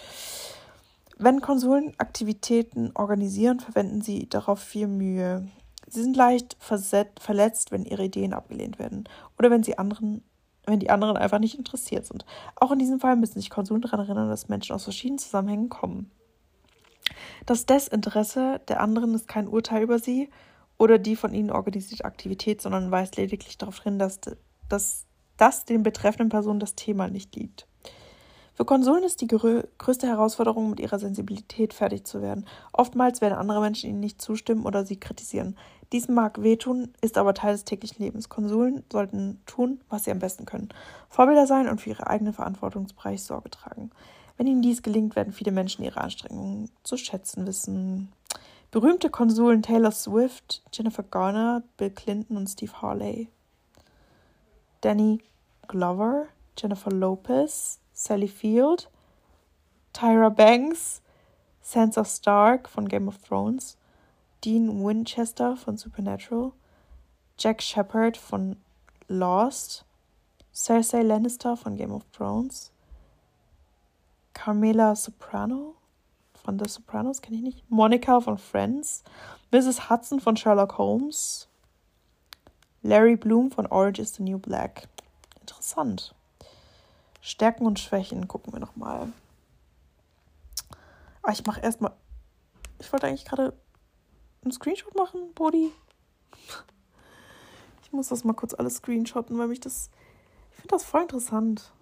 Wenn Konsuln Aktivitäten organisieren, verwenden sie darauf viel Mühe. Sie sind leicht verletzt, wenn ihre Ideen abgelehnt werden oder wenn sie anderen wenn die anderen einfach nicht interessiert sind. Auch in diesem Fall müssen sich Konsuln daran erinnern, dass Menschen aus verschiedenen Zusammenhängen kommen. Das Desinteresse der anderen ist kein Urteil über sie oder die von ihnen organisierte Aktivität, sondern weist lediglich darauf hin, dass, dass, dass den betreffenden Personen das Thema nicht liegt. Für Konsolen ist die größte Herausforderung, mit ihrer Sensibilität fertig zu werden. Oftmals werden andere Menschen ihnen nicht zustimmen oder sie kritisieren. Dies mag wehtun, ist aber Teil des täglichen Lebens. Konsolen sollten tun, was sie am besten können. Vorbilder sein und für ihre eigenen Verantwortungsbereich Sorge tragen. Wenn ihnen dies gelingt, werden viele Menschen ihre Anstrengungen zu schätzen wissen. Berühmte Konsolen Taylor Swift, Jennifer Garner, Bill Clinton und Steve Harley. Danny Glover, Jennifer Lopez, Sally Field, Tyra Banks, Sansa Stark von Game of Thrones, Dean Winchester von Supernatural, Jack Shepard von Lost, Cersei Lannister von Game of Thrones, Carmela Soprano von The Sopranos, kenne ich nicht, Monica von Friends, Mrs. Hudson von Sherlock Holmes, Larry Bloom von Orange is the New Black. Interessant. Stärken und Schwächen gucken wir nochmal. Ah, ich mache erstmal. Ich wollte eigentlich gerade einen Screenshot machen, Brody. Ich muss das mal kurz alles screenshotten, weil mich das. Ich finde das voll interessant.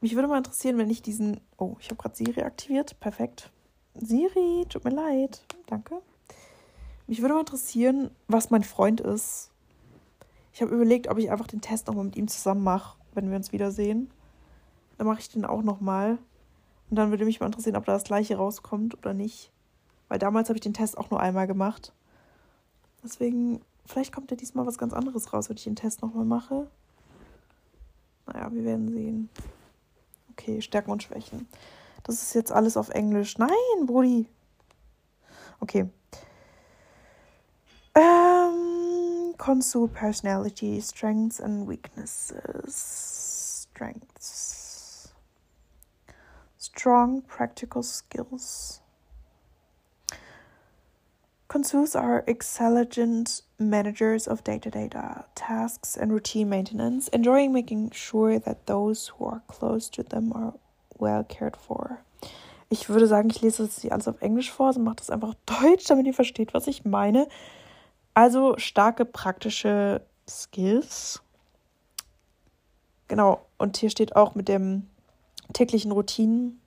Mich würde mal interessieren, wenn ich diesen. Oh, ich habe gerade Siri aktiviert. Perfekt. Siri, tut mir leid. Danke. Mich würde mal interessieren, was mein Freund ist. Ich habe überlegt, ob ich einfach den Test nochmal mit ihm zusammen mache, wenn wir uns wiedersehen. Dann mache ich den auch nochmal. Und dann würde mich mal interessieren, ob da das gleiche rauskommt oder nicht. Weil damals habe ich den Test auch nur einmal gemacht. Deswegen, vielleicht kommt ja diesmal was ganz anderes raus, wenn ich den Test nochmal mache. Naja, wir werden sehen. Okay, Stärken und Schwächen. Das ist jetzt alles auf Englisch. Nein, Brudi. Okay. Ähm, Consul Personality, Strengths and Weaknesses. Strengths strong practical skills. Consuls are intelligent managers of day to day tasks and routine maintenance, enjoying making sure that those who are close to them are well cared for. Ich würde sagen, ich lese das hier alles auf Englisch vor, also macht das einfach Deutsch, damit ihr versteht, was ich meine. Also starke praktische Skills. Genau, und hier steht auch mit dem täglichen Routinen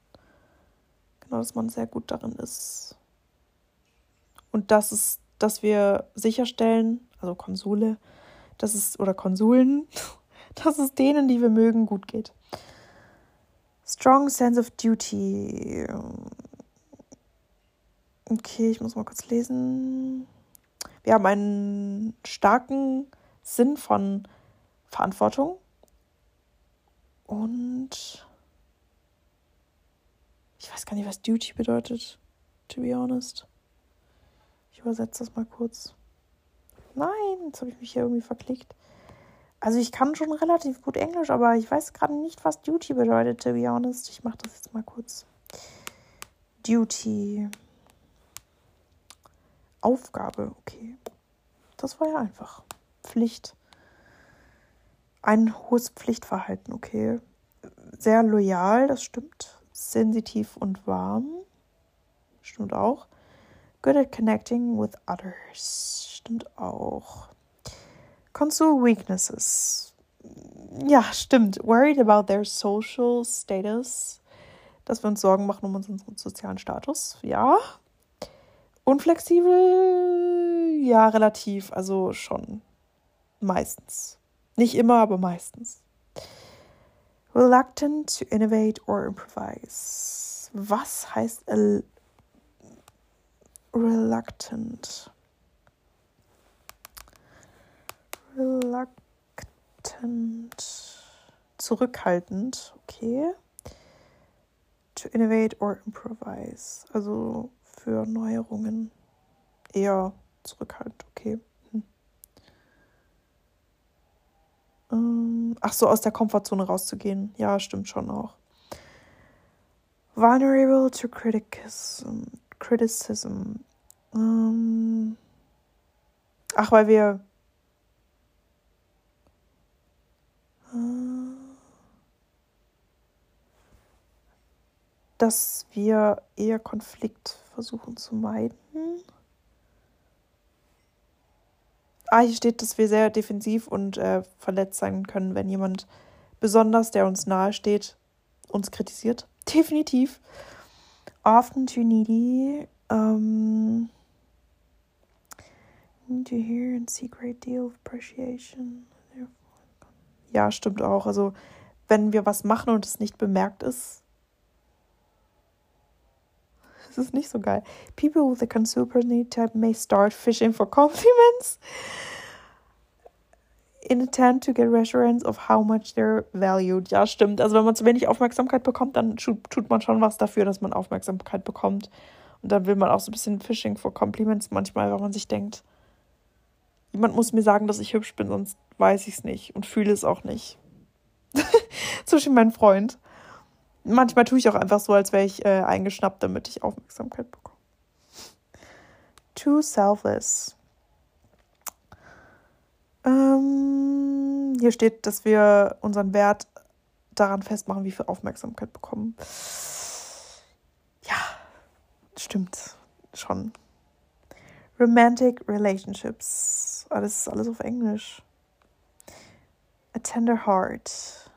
Genau, dass man sehr gut darin ist. Und das ist, dass wir sicherstellen, also Konsole, dass es, oder Konsuln, dass es denen, die wir mögen, gut geht. Strong sense of duty. Okay, ich muss mal kurz lesen. Wir haben einen starken Sinn von Verantwortung und ich weiß gar nicht, was Duty bedeutet, to be honest. Ich übersetze das mal kurz. Nein, jetzt habe ich mich hier irgendwie verklickt. Also ich kann schon relativ gut Englisch, aber ich weiß gerade nicht, was Duty bedeutet, to be honest. Ich mache das jetzt mal kurz. Duty. Aufgabe, okay. Das war ja einfach. Pflicht. Ein hohes Pflichtverhalten, okay. Sehr loyal, das stimmt. Sensitiv und warm. Stimmt auch. Good at connecting with others. Stimmt auch. Consul weaknesses. Ja, stimmt. Worried about their social status. Dass wir uns Sorgen machen um unseren sozialen Status. Ja. Unflexibel. Ja, relativ. Also schon. Meistens. Nicht immer, aber meistens. Reluctant to innovate or improvise. Was heißt reluctant. Reluctant. Zurückhaltend, okay. To innovate or improvise. Also für Neuerungen eher zurückhaltend, okay. Hm. Ähm, ach so, aus der Komfortzone rauszugehen. Ja, stimmt schon auch. Vulnerable to criticism. Criticism. Ähm, ach, weil wir. Äh, dass wir eher Konflikt versuchen zu meiden. Ah, hier steht, dass wir sehr defensiv und äh, verletzt sein können, wenn jemand besonders, der uns nahe steht, uns kritisiert. Definitiv. Often too needy. Um, to hear and see great deal of appreciation. Ja, stimmt auch. Also, wenn wir was machen und es nicht bemerkt ist, ist es nicht so geil. People with a consumer personality type may start fishing for compliments in attempt to get reassurance of how much they're valued. Ja, stimmt. Also wenn man zu wenig Aufmerksamkeit bekommt, dann tut man schon was dafür, dass man Aufmerksamkeit bekommt. Und dann will man auch so ein bisschen Fishing for Compliments manchmal, weil man sich denkt, jemand muss mir sagen, dass ich hübsch bin, sonst weiß ich es nicht und fühle es auch nicht. Zwischen meinem Freund. Manchmal tue ich auch einfach so, als wäre ich äh, eingeschnappt, damit ich Aufmerksamkeit bekomme. Too selfless. Ähm, hier steht, dass wir unseren Wert daran festmachen, wie viel Aufmerksamkeit bekommen. Ja, stimmt schon. Romantic Relationships. Alles alles auf Englisch. A tender heart.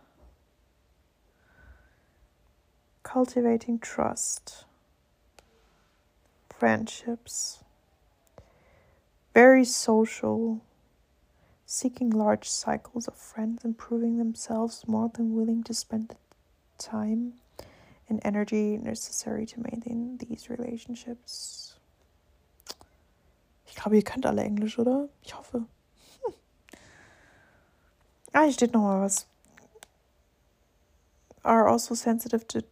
Cultivating trust. Friendships. Very social. Seeking large cycles of friends and proving themselves more than willing to spend the time and energy necessary to maintain these relationships. Ich glaube, ihr könnt alle Englisch, oder? Ich hoffe. Hm. Ah, hier steht noch mal was. Are also sensitive to.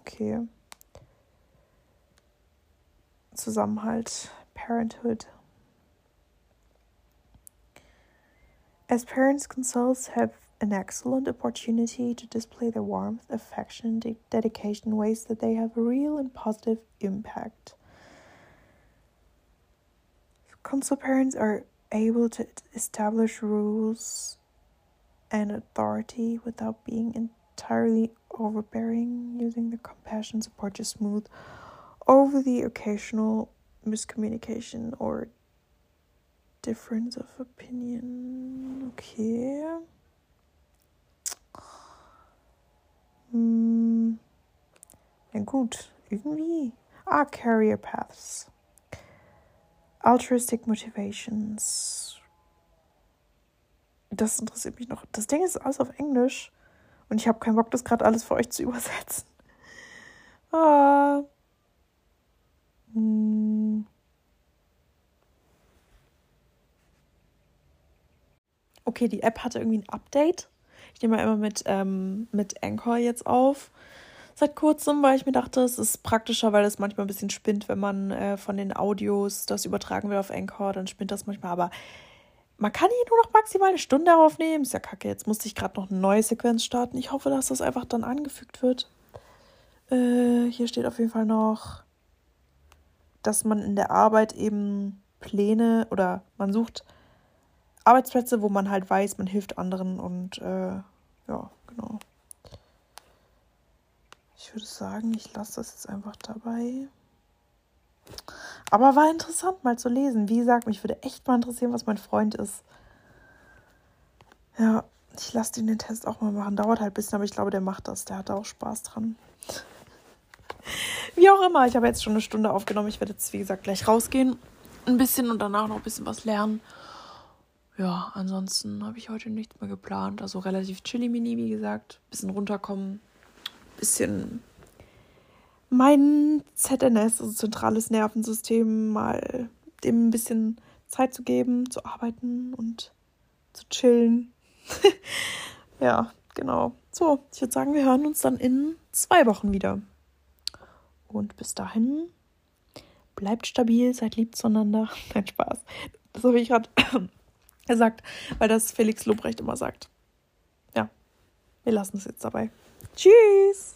Okay. Zusammenhalt. Parenthood. As parents, consuls have an excellent opportunity to display their warmth, affection, de- dedication in ways that they have a real and positive impact. Consul parents are able to establish rules and authority without being entirely overbearing, using their compassion support to smooth over the occasional miscommunication or difference of opinion. Okay. Hm. Ja gut, irgendwie. Ah, Career Paths. Altruistic Motivations. Das interessiert mich noch. Das Ding ist alles auf Englisch. Und ich habe keinen Bock, das gerade alles für euch zu übersetzen. Ah. Hm. Okay, die App hatte irgendwie ein Update. Ich nehme mal immer mit, ähm, mit Anchor jetzt auf. Seit kurzem, weil ich mir dachte, es ist praktischer, weil es manchmal ein bisschen spinnt, wenn man äh, von den Audios das übertragen will auf Anchor, dann spinnt das manchmal. Aber man kann hier nur noch maximal eine Stunde aufnehmen. Ist ja kacke. Jetzt musste ich gerade noch eine neue Sequenz starten. Ich hoffe, dass das einfach dann angefügt wird. Äh, hier steht auf jeden Fall noch, dass man in der Arbeit eben Pläne oder man sucht Arbeitsplätze, wo man halt weiß, man hilft anderen und äh, ja, genau. Ich würde sagen, ich lasse das jetzt einfach dabei. Aber war interessant mal zu lesen. Wie gesagt, mich würde echt mal interessieren, was mein Freund ist. Ja, ich lasse ihn den Test auch mal machen. Dauert halt ein bisschen, aber ich glaube, der macht das. Der hat da auch Spaß dran. Wie auch immer, ich habe jetzt schon eine Stunde aufgenommen. Ich werde jetzt, wie gesagt, gleich rausgehen. Ein bisschen und danach noch ein bisschen was lernen ja, ansonsten habe ich heute nichts mehr geplant. Also relativ chilly mini, wie gesagt. Bisschen runterkommen. Bisschen mein ZNS, also zentrales Nervensystem, mal dem ein bisschen Zeit zu geben, zu arbeiten und zu chillen. ja, genau. So, ich würde sagen, wir hören uns dann in zwei Wochen wieder. Und bis dahin, bleibt stabil, seid lieb zueinander. Kein Spaß. Das habe ich gerade er sagt, weil das Felix Lobrecht immer sagt. Ja, wir lassen es jetzt dabei. Tschüss!